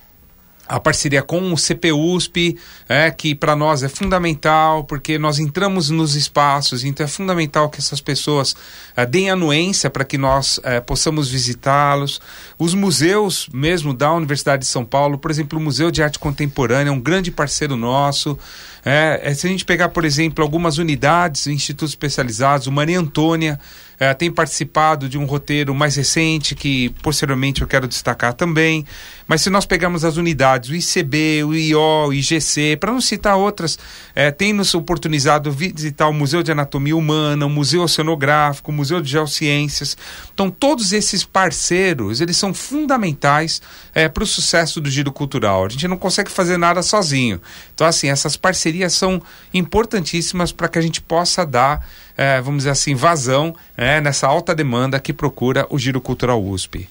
a parceria com o CPUSP, é, que para nós é fundamental, porque nós entramos nos espaços, então é fundamental que essas pessoas é, deem anuência para que nós é, possamos visitá-los. Os museus mesmo da Universidade de São Paulo, por exemplo, o Museu de Arte Contemporânea é um grande parceiro nosso. É, é se a gente pegar, por exemplo, algumas unidades, institutos especializados, o Maria Antônia, é, tem participado de um roteiro mais recente que posteriormente eu quero destacar também. Mas se nós pegarmos as unidades, o ICB, o IO, o IGC, para não citar outras, é, tem nos oportunizado visitar o Museu de Anatomia Humana, o Museu Oceanográfico, o Museu de Geociências. Então, todos esses parceiros, eles são fundamentais é, para o sucesso do giro cultural. A gente não consegue fazer nada sozinho. Então, assim, essas parcerias são importantíssimas para que a gente possa dar é, vamos dizer assim, vazão é, nessa alta demanda que procura o Giro Cultural USP.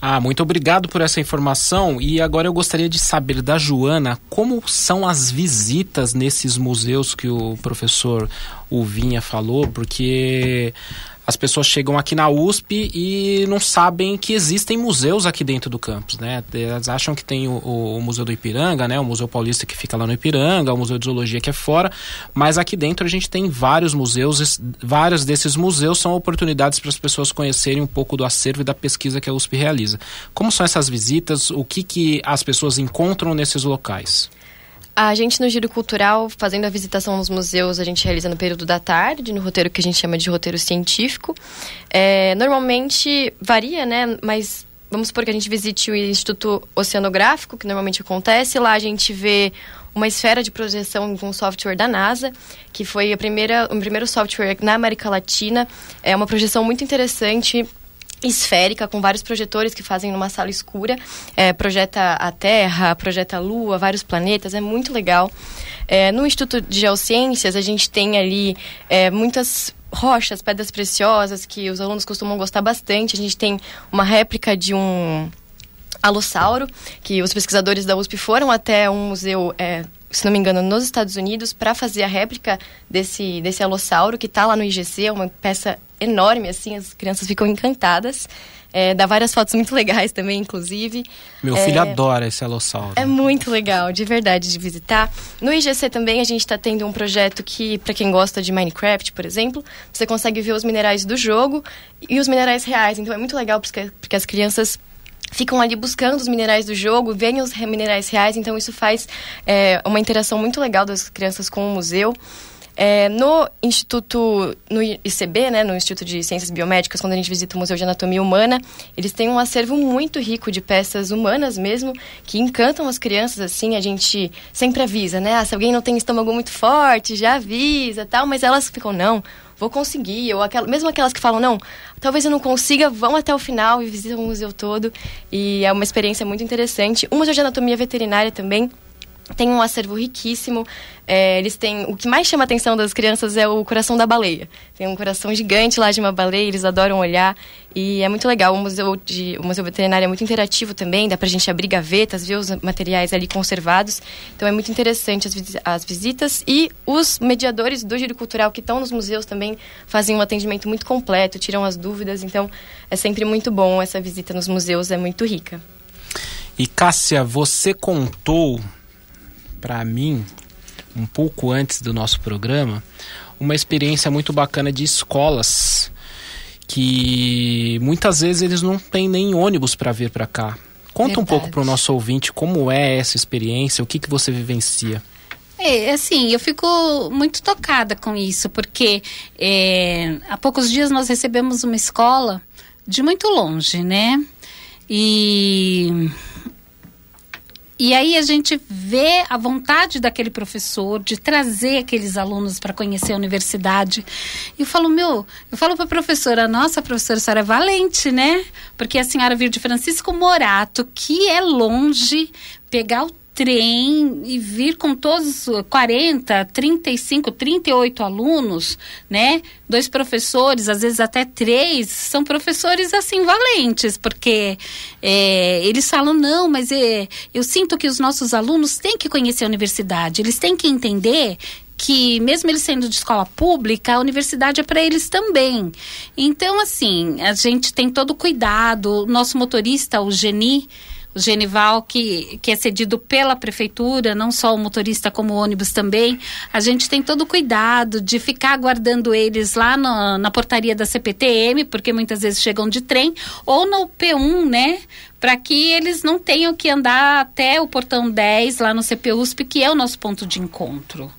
Ah, muito obrigado por essa informação. E agora eu gostaria de saber da Joana como são as visitas nesses museus que o professor Uvinha falou, porque as pessoas chegam aqui na USP e não sabem que existem museus aqui dentro do campus, né? Elas acham que tem o, o, Museu do Ipiranga, né? O Museu Paulista que fica lá no Ipiranga, o Museu de Zoologia que é fora, mas aqui dentro a gente tem vários museus, vários desses museus são oportunidades para as pessoas conhecerem um pouco do acervo e da pesquisa que a USP realiza. Como são essas visitas? O que, que as pessoas encontram nesses locais? A gente no Giro Cultural, fazendo a visitação nos museus, a gente realiza no período da tarde, no roteiro que a gente chama de roteiro científico. É, normalmente varia, né? Mas vamos supor que a gente visite o Instituto Oceanográfico, que normalmente acontece. Lá a gente vê uma esfera de projeção com software da NASA, que foi a primeira, o primeiro software na América Latina. É uma projeção muito interessante esférica com vários projetores que fazem numa sala escura. É, projeta a Terra projeta a Lua vários planetas é muito legal. É, no Instituto de Geociências a gente tem ali é, muitas rochas pedras preciosas que os alunos costumam gostar bastante. A gente tem uma réplica de um alossauro que os pesquisadores da USP foram até um museu é, se não me engano, nos Estados Unidos para fazer a réplica desse, desse alossauro que está lá no IGC, uma peça enorme, assim, as crianças ficam encantadas. É, dá várias fotos muito legais também, inclusive. Meu filho é, adora esse alossauro. É muito legal, de verdade, de visitar. No IGC também a gente está tendo um projeto que, para quem gosta de Minecraft, por exemplo, você consegue ver os minerais do jogo e os minerais reais. Então é muito legal porque, porque as crianças ficam ali buscando os minerais do jogo, veem os minerais reais, então isso faz é, uma interação muito legal das crianças com o museu. É, no Instituto, no ICB, né, no Instituto de Ciências Biomédicas, quando a gente visita o Museu de Anatomia Humana, eles têm um acervo muito rico de peças humanas mesmo, que encantam as crianças, assim, a gente sempre avisa, né, ah, se alguém não tem estômago muito forte, já avisa, tal, mas elas ficam, não, vou conseguir, ou aquela, mesmo aquelas que falam, não, talvez eu não consiga, vão até o final e visitam o museu todo, e é uma experiência muito interessante. O Museu de Anatomia Veterinária também tem um acervo riquíssimo. É, eles têm. O que mais chama a atenção das crianças é o coração da baleia. Tem um coração gigante lá de uma baleia, eles adoram olhar. E é muito legal. O museu, de, o museu veterinário é muito interativo também, dá pra gente abrir gavetas, ver os materiais ali conservados. Então é muito interessante as, as visitas. E os mediadores do giro cultural que estão nos museus também fazem um atendimento muito completo, tiram as dúvidas. Então é sempre muito bom essa visita nos museus, é muito rica. E Cássia, você contou para mim, um pouco antes do nosso programa, uma experiência muito bacana de escolas que muitas vezes eles não têm nem ônibus para vir para cá. Conta Verdade. um pouco para o nosso ouvinte como é essa experiência, o que, que você vivencia. É, assim, eu fico muito tocada com isso, porque é, há poucos dias nós recebemos uma escola de muito longe, né? E e aí a gente vê a vontade daquele professor de trazer aqueles alunos para conhecer a universidade. E eu falo, meu, eu falo para a professora, nossa, professora, a senhora é valente, né? Porque a senhora vir de Francisco Morato, que é longe, pegar o trem e vir com todos 40, 35, 38 alunos, né? Dois professores, às vezes até três, são professores assim valentes, porque é, eles falam, não, mas é, eu sinto que os nossos alunos têm que conhecer a universidade, eles têm que entender que mesmo eles sendo de escola pública, a universidade é para eles também. Então, assim, a gente tem todo o cuidado. O nosso motorista, o Geni, o Genival, que, que é cedido pela prefeitura, não só o motorista como o ônibus também. A gente tem todo o cuidado de ficar aguardando eles lá no, na portaria da CPTM, porque muitas vezes chegam de trem, ou no P1, né? Para que eles não tenham que andar até o portão 10 lá no CPUSP, que é o nosso ponto de encontro.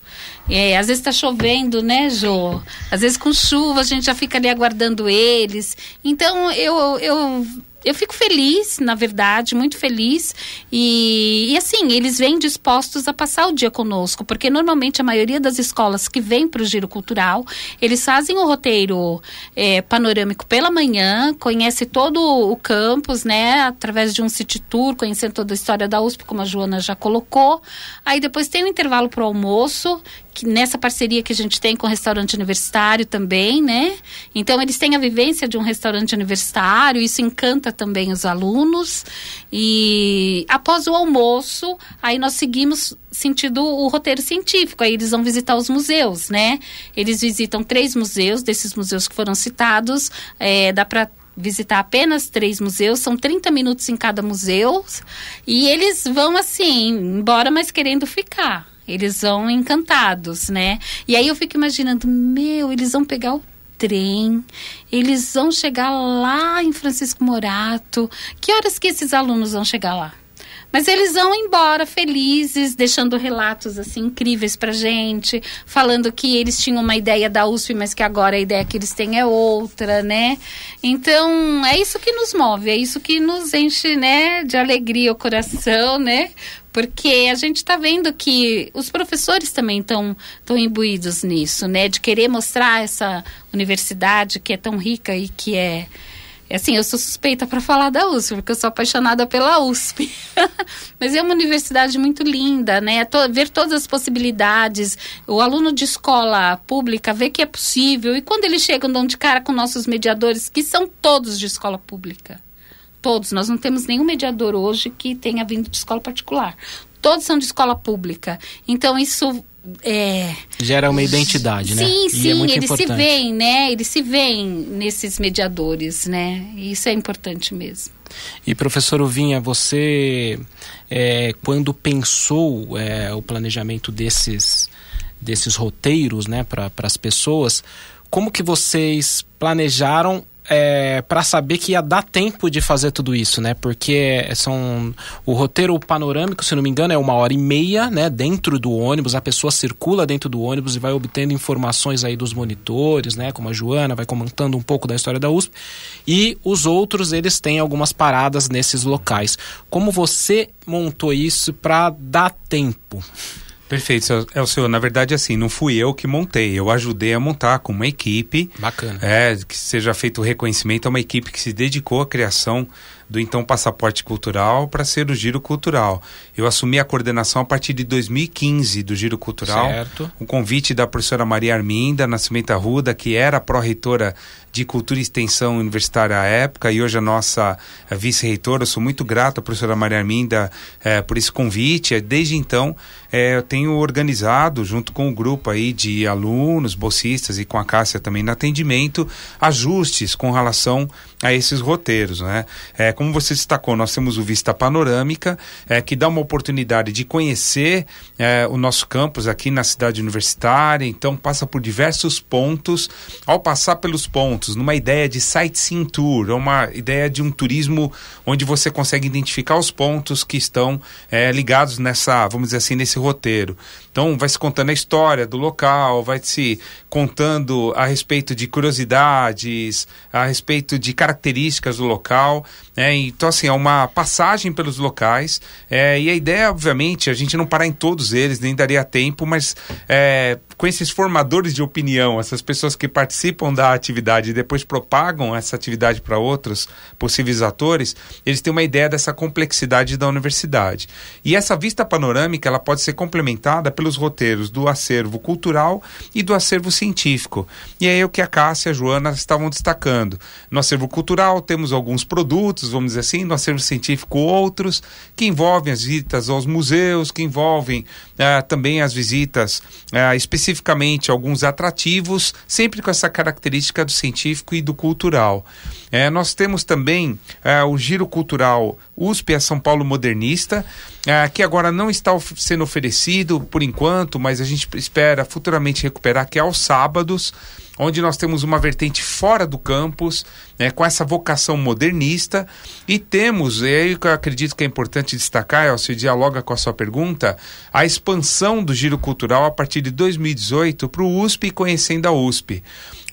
É, às vezes está chovendo, né, Jô? Às vezes com chuva a gente já fica ali aguardando eles. Então eu, eu eu fico feliz, na verdade, muito feliz. E, e, assim, eles vêm dispostos a passar o dia conosco, porque normalmente a maioria das escolas que vêm para o Giro Cultural, eles fazem o roteiro é, panorâmico pela manhã, conhece todo o campus, né, através de um city tour, conhecendo toda a história da USP, como a Joana já colocou. Aí depois tem um intervalo para o almoço, nessa parceria que a gente tem com o restaurante universitário também, né? Então eles têm a vivência de um restaurante universitário, isso encanta também os alunos. E após o almoço, aí nós seguimos sentido o roteiro científico. Aí eles vão visitar os museus, né? Eles visitam três museus, desses museus que foram citados. É, dá para visitar apenas três museus, são 30 minutos em cada museu. E eles vão assim, embora, mas querendo ficar. Eles vão encantados, né? E aí eu fico imaginando, meu, eles vão pegar o trem, eles vão chegar lá em Francisco Morato. Que horas que esses alunos vão chegar lá? Mas eles vão embora felizes, deixando relatos assim incríveis pra gente, falando que eles tinham uma ideia da USP, mas que agora a ideia que eles têm é outra, né? Então, é isso que nos move, é isso que nos enche, né, de alegria o coração, né? porque a gente está vendo que os professores também estão tão imbuídos nisso, né? De querer mostrar essa universidade que é tão rica e que é assim, eu sou suspeita para falar da USP, porque eu sou apaixonada pela USP. Mas é uma universidade muito linda, né? ver todas as possibilidades. O aluno de escola pública vê que é possível. E quando eles chegam, dão de cara com nossos mediadores, que são todos de escola pública todos. Nós não temos nenhum mediador hoje que tenha vindo de escola particular. Todos são de escola pública. Então, isso é, gera uma identidade, sim, né? Sim, sim, é eles importante. se veem, né? Eles se veem nesses mediadores, né? Isso é importante mesmo. E professor Uvinha, você é, quando pensou é, o planejamento desses desses roteiros, né, para as pessoas, como que vocês planejaram é, para saber que ia dar tempo de fazer tudo isso, né? Porque são o roteiro panorâmico, se não me engano, é uma hora e meia, né? Dentro do ônibus, a pessoa circula dentro do ônibus e vai obtendo informações aí dos monitores, né? Como a Joana vai comentando um pouco da história da USP. E os outros, eles têm algumas paradas nesses locais. Como você montou isso para dar tempo? Perfeito, é o senhor. Na verdade, assim, não fui eu que montei, eu ajudei a montar com uma equipe. Bacana. É, que seja feito o reconhecimento a uma equipe que se dedicou à criação do então passaporte cultural para ser o Giro Cultural. Eu assumi a coordenação a partir de 2015 do Giro Cultural. Certo. Um convite da professora Maria Arminda Nascimento Arruda, que era pró-reitora de Cultura e Extensão Universitária à época e hoje a nossa eh, vice-reitora. Eu sou muito grato à professora Maria Arminda é, por esse convite. Desde então, é, eu tenho organizado, junto com o um grupo aí de alunos, bolsistas e com a Cássia também no atendimento, ajustes com relação a esses roteiros. Né? É, como você destacou, nós temos o Vista Panorâmica, é, que dá uma oportunidade de conhecer é, o nosso campus aqui na cidade universitária, então passa por diversos pontos. Ao passar pelos pontos, numa ideia de sightseeing tour, uma ideia de um turismo onde você consegue identificar os pontos que estão é, ligados nessa, vamos dizer assim, nesse roteiro. Então, vai se contando a história do local, vai se contando a respeito de curiosidades, a respeito de características do local. É, então, assim, é uma passagem pelos locais. É, e a ideia, obviamente, a gente não parar em todos eles, nem daria tempo, mas é, com esses formadores de opinião, essas pessoas que participam da atividade e depois propagam essa atividade para outros possíveis atores, eles têm uma ideia dessa complexidade da universidade. E essa vista panorâmica ela pode ser complementada pelos roteiros do acervo cultural e do acervo científico. E é o que a Cássia e a Joana estavam destacando. No acervo cultural temos alguns produtos, vamos dizer assim, no acervo científico outros, que envolvem as visitas aos museus, que envolvem ah, também as visitas ah, específicas especificamente alguns atrativos, sempre com essa característica do científico e do cultural. É, nós temos também é, o Giro Cultural USP a São Paulo Modernista, é, que agora não está of sendo oferecido por enquanto, mas a gente espera futuramente recuperar, que é aos sábados onde nós temos uma vertente fora do campus, né, com essa vocação modernista, e temos, e aí eu acredito que é importante destacar, Elcio, dialoga com a sua pergunta, a expansão do giro cultural a partir de 2018 para o USP e conhecendo a USP.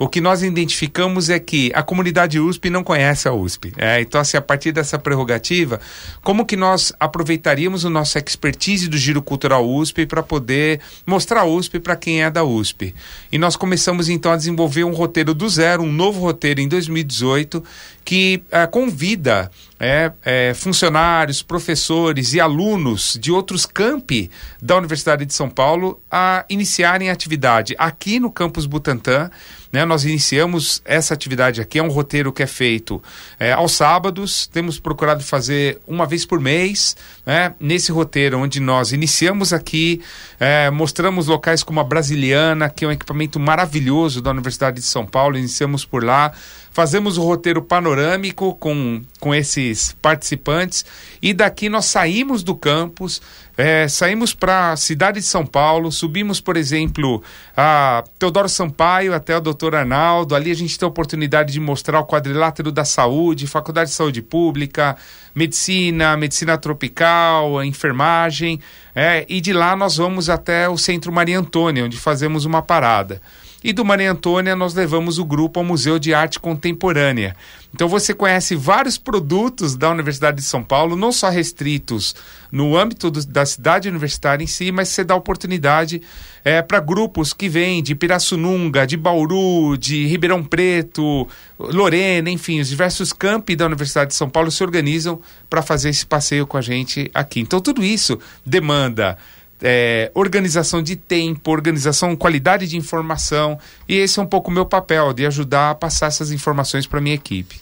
O que nós identificamos é que a comunidade USP não conhece a USP. É, então, assim, a partir dessa prerrogativa, como que nós aproveitaríamos o nosso expertise do Giro Cultural USP para poder mostrar a USP para quem é da USP? E nós começamos então a desenvolver um roteiro do zero, um novo roteiro em 2018, que é, convida é, é, funcionários, professores e alunos de outros campi da Universidade de São Paulo a iniciarem atividade aqui no campus Butantã. Né, nós iniciamos essa atividade aqui, é um roteiro que é feito é, aos sábados, temos procurado fazer uma vez por mês, né, nesse roteiro onde nós iniciamos aqui, é, mostramos locais como a Brasiliana, que é um equipamento maravilhoso da Universidade de São Paulo, iniciamos por lá, fazemos o roteiro panorâmico com, com esses participantes. E daqui nós saímos do campus, é, saímos para a cidade de São Paulo, subimos, por exemplo, a Teodoro Sampaio até o doutor Arnaldo. Ali a gente tem a oportunidade de mostrar o quadrilátero da saúde, Faculdade de Saúde Pública, Medicina, Medicina Tropical, Enfermagem. É, e de lá nós vamos até o Centro Maria Antônia, onde fazemos uma parada. E do Maria Antônia nós levamos o grupo ao Museu de Arte Contemporânea. Então você conhece vários produtos da Universidade de São Paulo, não só restritos no âmbito do, da cidade universitária em si, mas você dá oportunidade é, para grupos que vêm de Pirassununga, de Bauru, de Ribeirão Preto, Lorena, enfim, os diversos campi da Universidade de São Paulo se organizam para fazer esse passeio com a gente aqui. Então tudo isso demanda é, organização de tempo, organização, qualidade de informação. E esse é um pouco o meu papel, de ajudar a passar essas informações para minha equipe.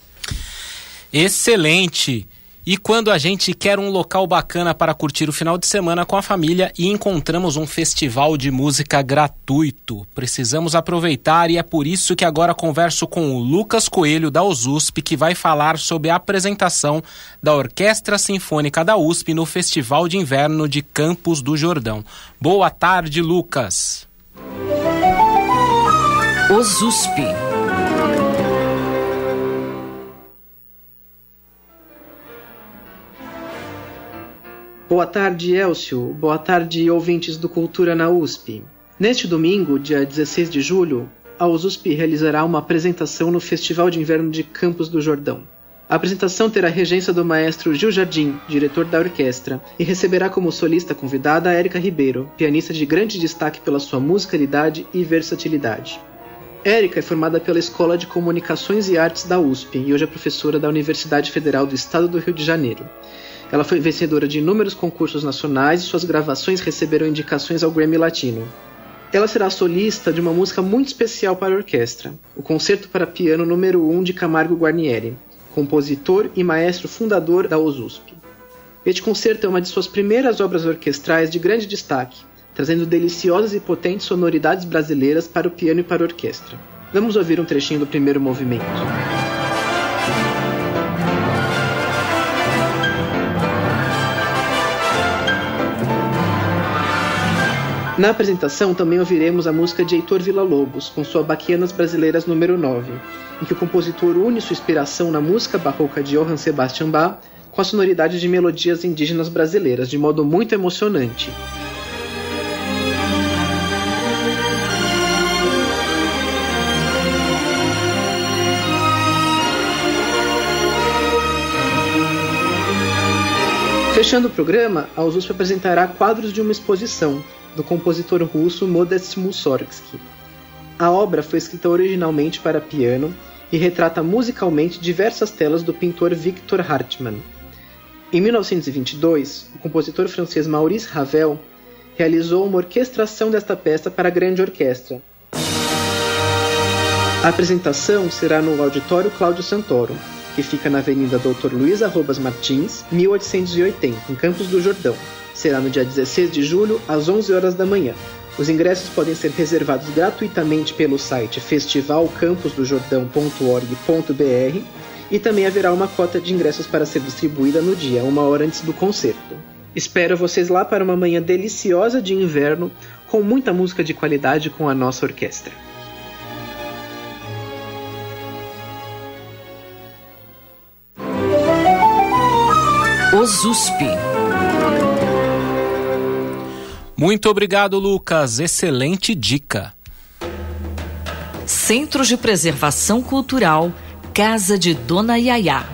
Excelente! E quando a gente quer um local bacana para curtir o final de semana com a família e encontramos um festival de música gratuito, precisamos aproveitar e é por isso que agora converso com o Lucas Coelho da USP, que vai falar sobre a apresentação da Orquestra Sinfônica da USP no Festival de Inverno de Campos do Jordão. Boa tarde, Lucas. USP. Boa tarde, Elcio. Boa tarde, ouvintes do Cultura na USP. Neste domingo, dia 16 de julho, a USP realizará uma apresentação no Festival de Inverno de Campos do Jordão. A apresentação terá regência do maestro Gil Jardim, diretor da orquestra, e receberá como solista convidada a Érica Ribeiro, pianista de grande destaque pela sua musicalidade e versatilidade. Érica é formada pela Escola de Comunicações e Artes da USP e hoje é professora da Universidade Federal do Estado do Rio de Janeiro. Ela foi vencedora de inúmeros concursos nacionais e suas gravações receberam indicações ao Grammy Latino. Ela será solista de uma música muito especial para a orquestra, o Concerto para Piano número 1 de Camargo Guarnieri, compositor e maestro fundador da OSUSP. Este concerto é uma de suas primeiras obras orquestrais de grande destaque, trazendo deliciosas e potentes sonoridades brasileiras para o piano e para a orquestra. Vamos ouvir um trechinho do primeiro movimento. Na apresentação também ouviremos a música de Heitor Villa-Lobos, com sua Baquianas Brasileiras número 9, em que o compositor une sua inspiração na música barroca de Johann Sebastian Bach com a sonoridade de melodias indígenas brasileiras, de modo muito emocionante. Fechando o programa, a USP apresentará quadros de uma exposição, do compositor russo Modest Mussorgsky. A obra foi escrita originalmente para piano e retrata musicalmente diversas telas do pintor Victor Hartmann. Em 1922, o compositor francês Maurice Ravel realizou uma orquestração desta peça para a grande orquestra. A apresentação será no Auditório Cláudio Santoro, que fica na Avenida Doutor Luiz Arrobas Martins, 1880, em Campos do Jordão será no dia 16 de julho, às 11 horas da manhã. Os ingressos podem ser reservados gratuitamente pelo site festivalcamposdojordão.org.br e também haverá uma cota de ingressos para ser distribuída no dia, uma hora antes do concerto. Espero vocês lá para uma manhã deliciosa de inverno, com muita música de qualidade com a nossa orquestra. Os USP. Muito obrigado, Lucas. Excelente dica. Centro de Preservação Cultural, Casa de Dona Yaya.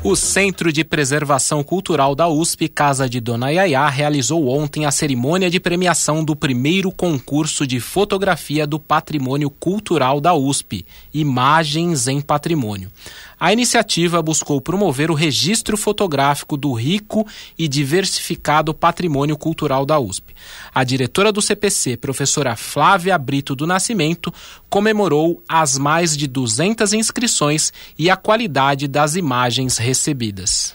O Centro de Preservação Cultural da USP, Casa de Dona Yaya, realizou ontem a cerimônia de premiação do primeiro concurso de fotografia do Patrimônio Cultural da USP, Imagens em Patrimônio. A iniciativa buscou promover o registro fotográfico do rico e diversificado patrimônio cultural da USP. A diretora do CPC, professora Flávia Brito do Nascimento, comemorou as mais de 200 inscrições e a qualidade das imagens recebidas.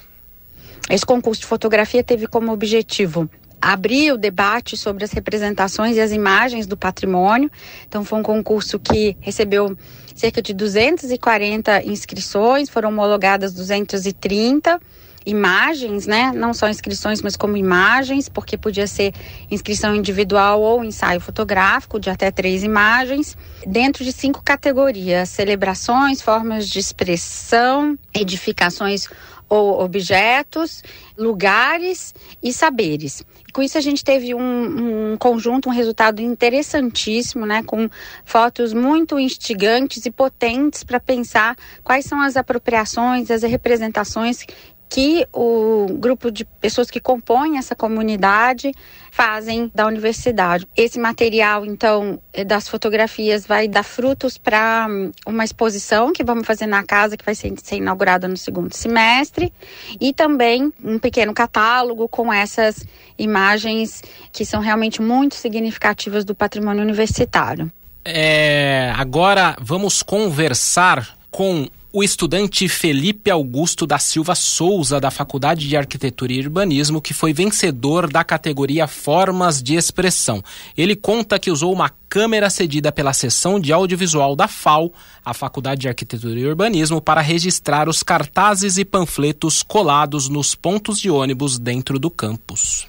Esse concurso de fotografia teve como objetivo abrir o debate sobre as representações e as imagens do patrimônio. Então, foi um concurso que recebeu cerca de 240 inscrições, foram homologadas 230 imagens, né? Não só inscrições, mas como imagens, porque podia ser inscrição individual ou ensaio fotográfico de até três imagens, dentro de cinco categorias: celebrações, formas de expressão, edificações ou objetos, lugares e saberes com isso a gente teve um, um, conjunto, um resultado interessantíssimo, né, com fotos muito instigantes e potentes para pensar quais são as apropriações, as representações que o grupo de pessoas que compõem essa comunidade fazem da universidade. Esse material, então, é das fotografias vai dar frutos para hum, uma exposição que vamos fazer na casa, que vai ser, ser inaugurada no segundo semestre, e também um pequeno catálogo com essas imagens que são realmente muito significativas do patrimônio universitário. É, agora vamos conversar com o estudante Felipe Augusto da Silva Souza, da Faculdade de Arquitetura e Urbanismo, que foi vencedor da categoria Formas de Expressão. Ele conta que usou uma câmera cedida pela seção de audiovisual da FAO, a Faculdade de Arquitetura e Urbanismo, para registrar os cartazes e panfletos colados nos pontos de ônibus dentro do campus.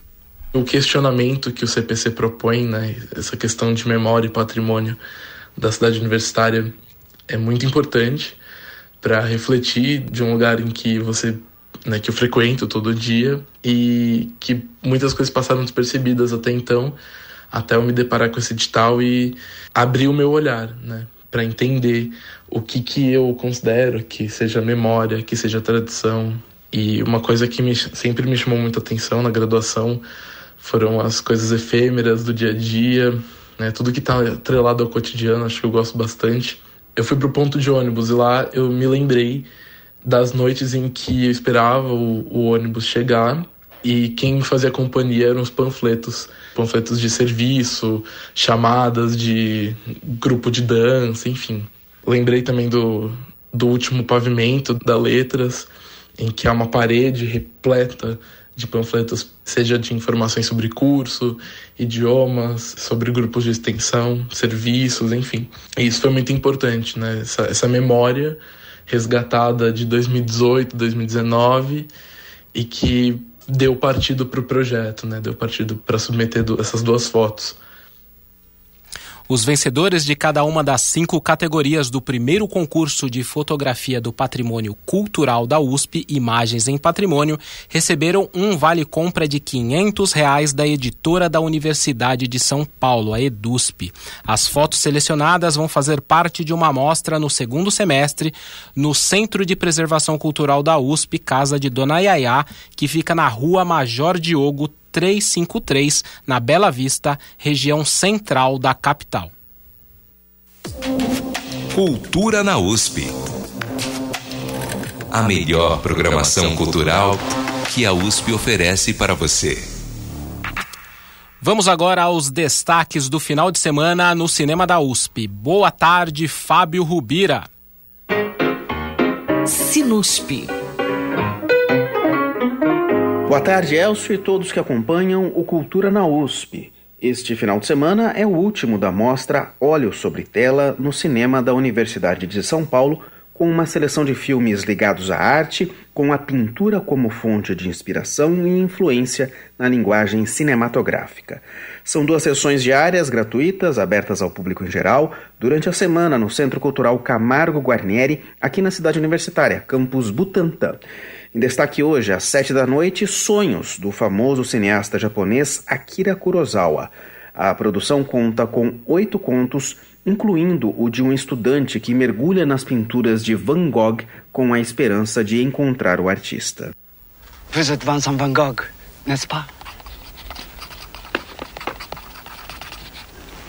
O questionamento que o CPC propõe, né, essa questão de memória e patrimônio da cidade universitária, é muito importante para refletir de um lugar em que você né, que eu frequento todo dia e que muitas coisas passaram despercebidas até então, até eu me deparar com esse edital e abrir o meu olhar, né, para entender o que que eu considero que seja memória, que seja tradição. E uma coisa que me, sempre me chamou muita atenção na graduação foram as coisas efêmeras do dia a dia, né, tudo que está atrelado ao cotidiano, acho que eu gosto bastante eu fui pro ponto de ônibus e lá eu me lembrei das noites em que eu esperava o, o ônibus chegar e quem me fazia companhia eram os panfletos, panfletos de serviço, chamadas de grupo de dança, enfim. Lembrei também do, do último pavimento da Letras, em que há uma parede repleta de panfletos, seja de informações sobre curso, idiomas, sobre grupos de extensão, serviços, enfim. E isso foi muito importante, né? Essa, essa memória resgatada de 2018, 2019 e que deu partido para o projeto, né? Deu partido para submeter essas duas fotos. Os vencedores de cada uma das cinco categorias do primeiro concurso de fotografia do Patrimônio Cultural da USP, Imagens em Patrimônio, receberam um vale-compra de 500 reais da editora da Universidade de São Paulo, a EDUSP. As fotos selecionadas vão fazer parte de uma mostra no segundo semestre no Centro de Preservação Cultural da USP, Casa de Dona Yaya, que fica na Rua Major Diogo 353, na Bela Vista, região central da capital. Cultura na USP. A melhor programação cultural que a USP oferece para você. Vamos agora aos destaques do final de semana no cinema da USP. Boa tarde, Fábio Rubira. Sinuspe. Boa tarde, Elcio e todos que acompanham o Cultura na USP. Este final de semana é o último da mostra Óleo sobre Tela no cinema da Universidade de São Paulo, com uma seleção de filmes ligados à arte, com a pintura como fonte de inspiração e influência na linguagem cinematográfica. São duas sessões diárias gratuitas, abertas ao público em geral, durante a semana no Centro Cultural Camargo Guarnieri, aqui na cidade universitária, campus Butantã. Em destaque hoje, às sete da noite, Sonhos, do famoso cineasta japonês Akira Kurosawa. A produção conta com oito contos incluindo o de um estudante que mergulha nas pinturas de Van Gogh com a esperança de encontrar o artista. Vous êtes Vincent Van Gogh, n'est-ce pas?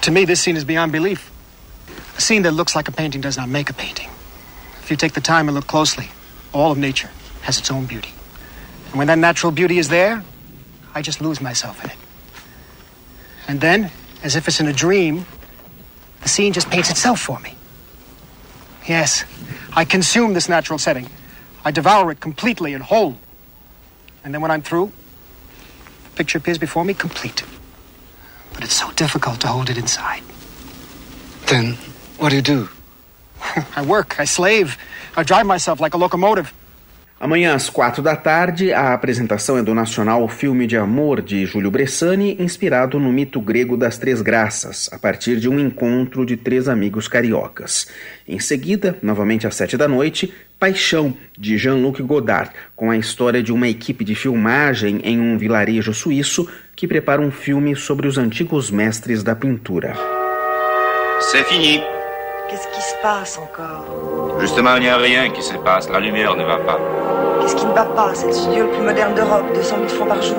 To me, this scene is beyond belief. A scene that looks like a painting does not make a painting. If you take the time and look closely, all of nature has its own beauty. And when that natural beauty is there, I just lose myself in it. And then, as if it's in a dream, the scene just paints itself for me. Yes, I consume this natural setting. I devour it completely and whole. And then when I'm through, the picture appears before me complete. But it's so difficult to hold it inside. Then, what do you do? I work, I slave, I drive myself like a locomotive. Amanhã às quatro da tarde, a apresentação é do nacional Filme de Amor de Júlio Bressani, inspirado no mito grego das Três Graças, a partir de um encontro de três amigos cariocas. Em seguida, novamente às sete da noite, Paixão, de Jean-Luc Godard, com a história de uma equipe de filmagem em um vilarejo suíço que prepara um filme sobre os antigos mestres da pintura. C'est fini. Qu'est-ce qui se passe encore Justement, il n'y a rien qui se passe. La lumière ne va pas. Qu'est-ce qui ne va pas C'est le studio le plus moderne d'Europe, 200 000 francs par jour.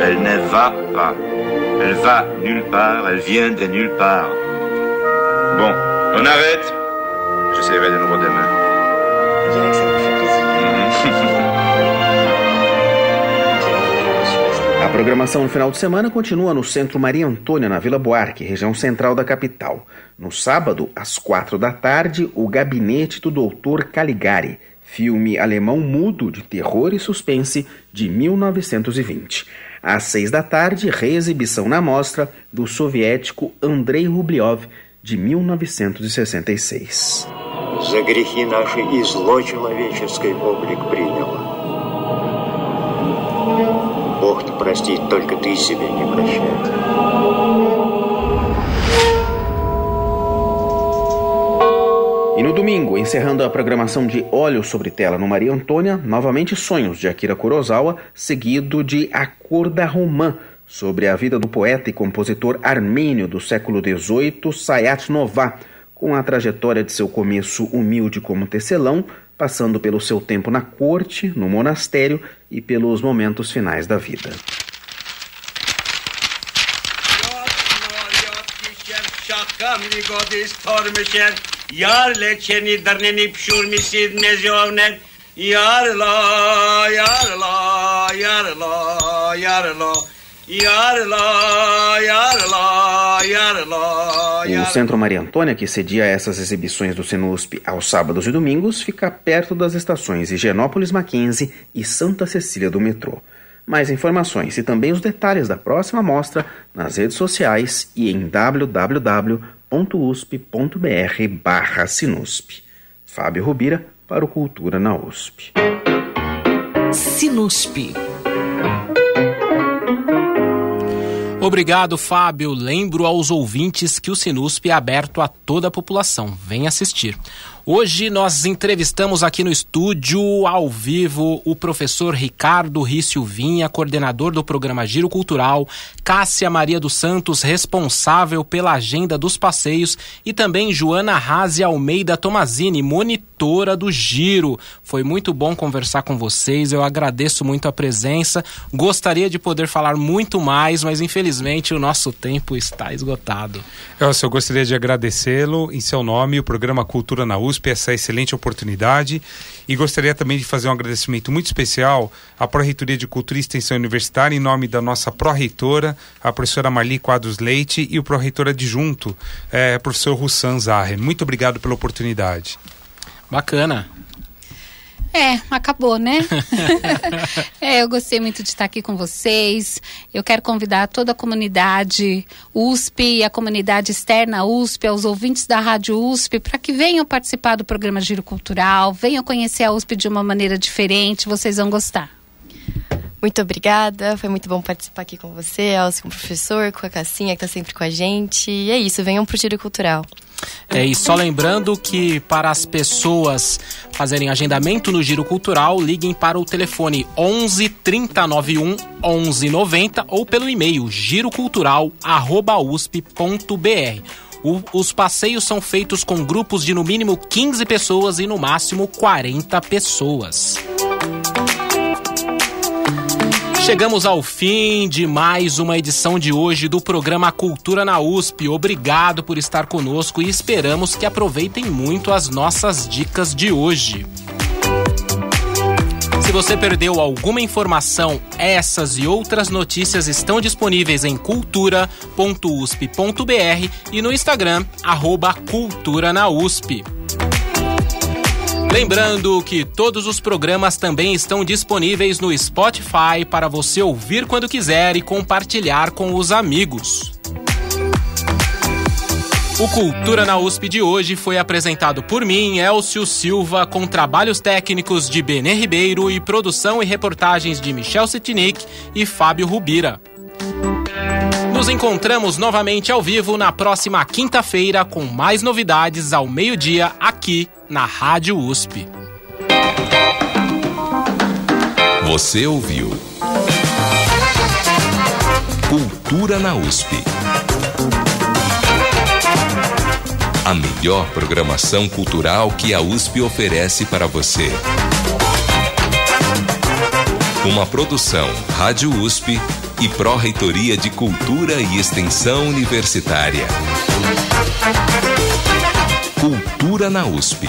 Elle ne va pas. Elle va nulle part. Elle vient de nulle part. Bon, on arrête. J'essaierai de nouveau demain. programação no final de semana continua no Centro Maria Antônia, na Vila Buarque, região central da capital. No sábado, às quatro da tarde, O Gabinete do Doutor Caligari, filme alemão mudo de terror e suspense de 1920. Às seis da tarde, reexibição na mostra do soviético Andrei Rubliov, de 1966. За грехи наши и зло человеческий облик приняло. Бог-то простит, только ты себе не прощай. E no domingo, encerrando a programação de Óleo sobre Tela no Maria Antônia, novamente Sonhos de Akira Kurosawa, seguido de A Cor da Romã, sobre a vida do poeta e compositor armênio do século XVIII, Sayat Nová, com a trajetória de seu começo humilde como tecelão, passando pelo seu tempo na corte, no monastério e pelos momentos finais da vida. O Centro Maria Antônia, que cedia essas exibições do Sinusp aos sábados e domingos, fica perto das estações Higienópolis Mackenzie e Santa Cecília do metrô. Mais informações e também os detalhes da próxima mostra nas redes sociais e em www.usp.br barra Sinusp. Fábio Rubira para o Cultura na USP. Sinusp. Obrigado, Fábio. Lembro aos ouvintes que o Sinusp é aberto a toda a população. Vem assistir. Hoje nós entrevistamos aqui no estúdio, ao vivo, o professor Ricardo Rício Vinha, coordenador do programa Giro Cultural, Cássia Maria dos Santos, responsável pela agenda dos passeios, e também Joana Razi Almeida Tomazini, monitora do Giro. Foi muito bom conversar com vocês, eu agradeço muito a presença. Gostaria de poder falar muito mais, mas infelizmente o nosso tempo está esgotado. Elcio, eu gostaria de agradecê-lo em seu nome, o programa Cultura na USP, essa excelente oportunidade. E gostaria também de fazer um agradecimento muito especial à Pró-Reitoria de Cultura e Extensão Universitária, em nome da nossa pró-reitora, a professora Marli Quadros Leite, e o pró-reitor adjunto, é, professor Russan Zaher. Muito obrigado pela oportunidade. Bacana. É, acabou, né? é, eu gostei muito de estar aqui com vocês. Eu quero convidar toda a comunidade USP e a comunidade externa USP, aos ouvintes da Rádio USP, para que venham participar do programa Giro Cultural, venham conhecer a USP de uma maneira diferente, vocês vão gostar. Muito obrigada, foi muito bom participar aqui com você, Elcio, com o professor, com a Cassinha que está sempre com a gente. E é isso, venham pro Giro Cultural. É, e só lembrando que para as pessoas fazerem agendamento no Giro Cultural, liguem para o telefone 11 3091 1190 ou pelo e-mail girocultural@usp.br. Os passeios são feitos com grupos de no mínimo 15 pessoas e no máximo 40 pessoas. Chegamos ao fim de mais uma edição de hoje do programa Cultura na USP. Obrigado por estar conosco e esperamos que aproveitem muito as nossas dicas de hoje. Se você perdeu alguma informação, essas e outras notícias estão disponíveis em cultura.usp.br e no Instagram, arroba Cultura na USP. Lembrando que todos os programas também estão disponíveis no Spotify para você ouvir quando quiser e compartilhar com os amigos. O Cultura na USP de hoje foi apresentado por mim, Elcio Silva, com trabalhos técnicos de Benê Ribeiro e produção e reportagens de Michel Setinic e Fábio Rubira. Nos encontramos novamente ao vivo na próxima quinta-feira com mais novidades ao meio-dia aqui na Rádio USP. Você ouviu Cultura na USP. A melhor programação cultural que a USP oferece para você. Uma produção Rádio USP e Pró-Reitoria de Cultura e Extensão Universitária. Cultura na USP.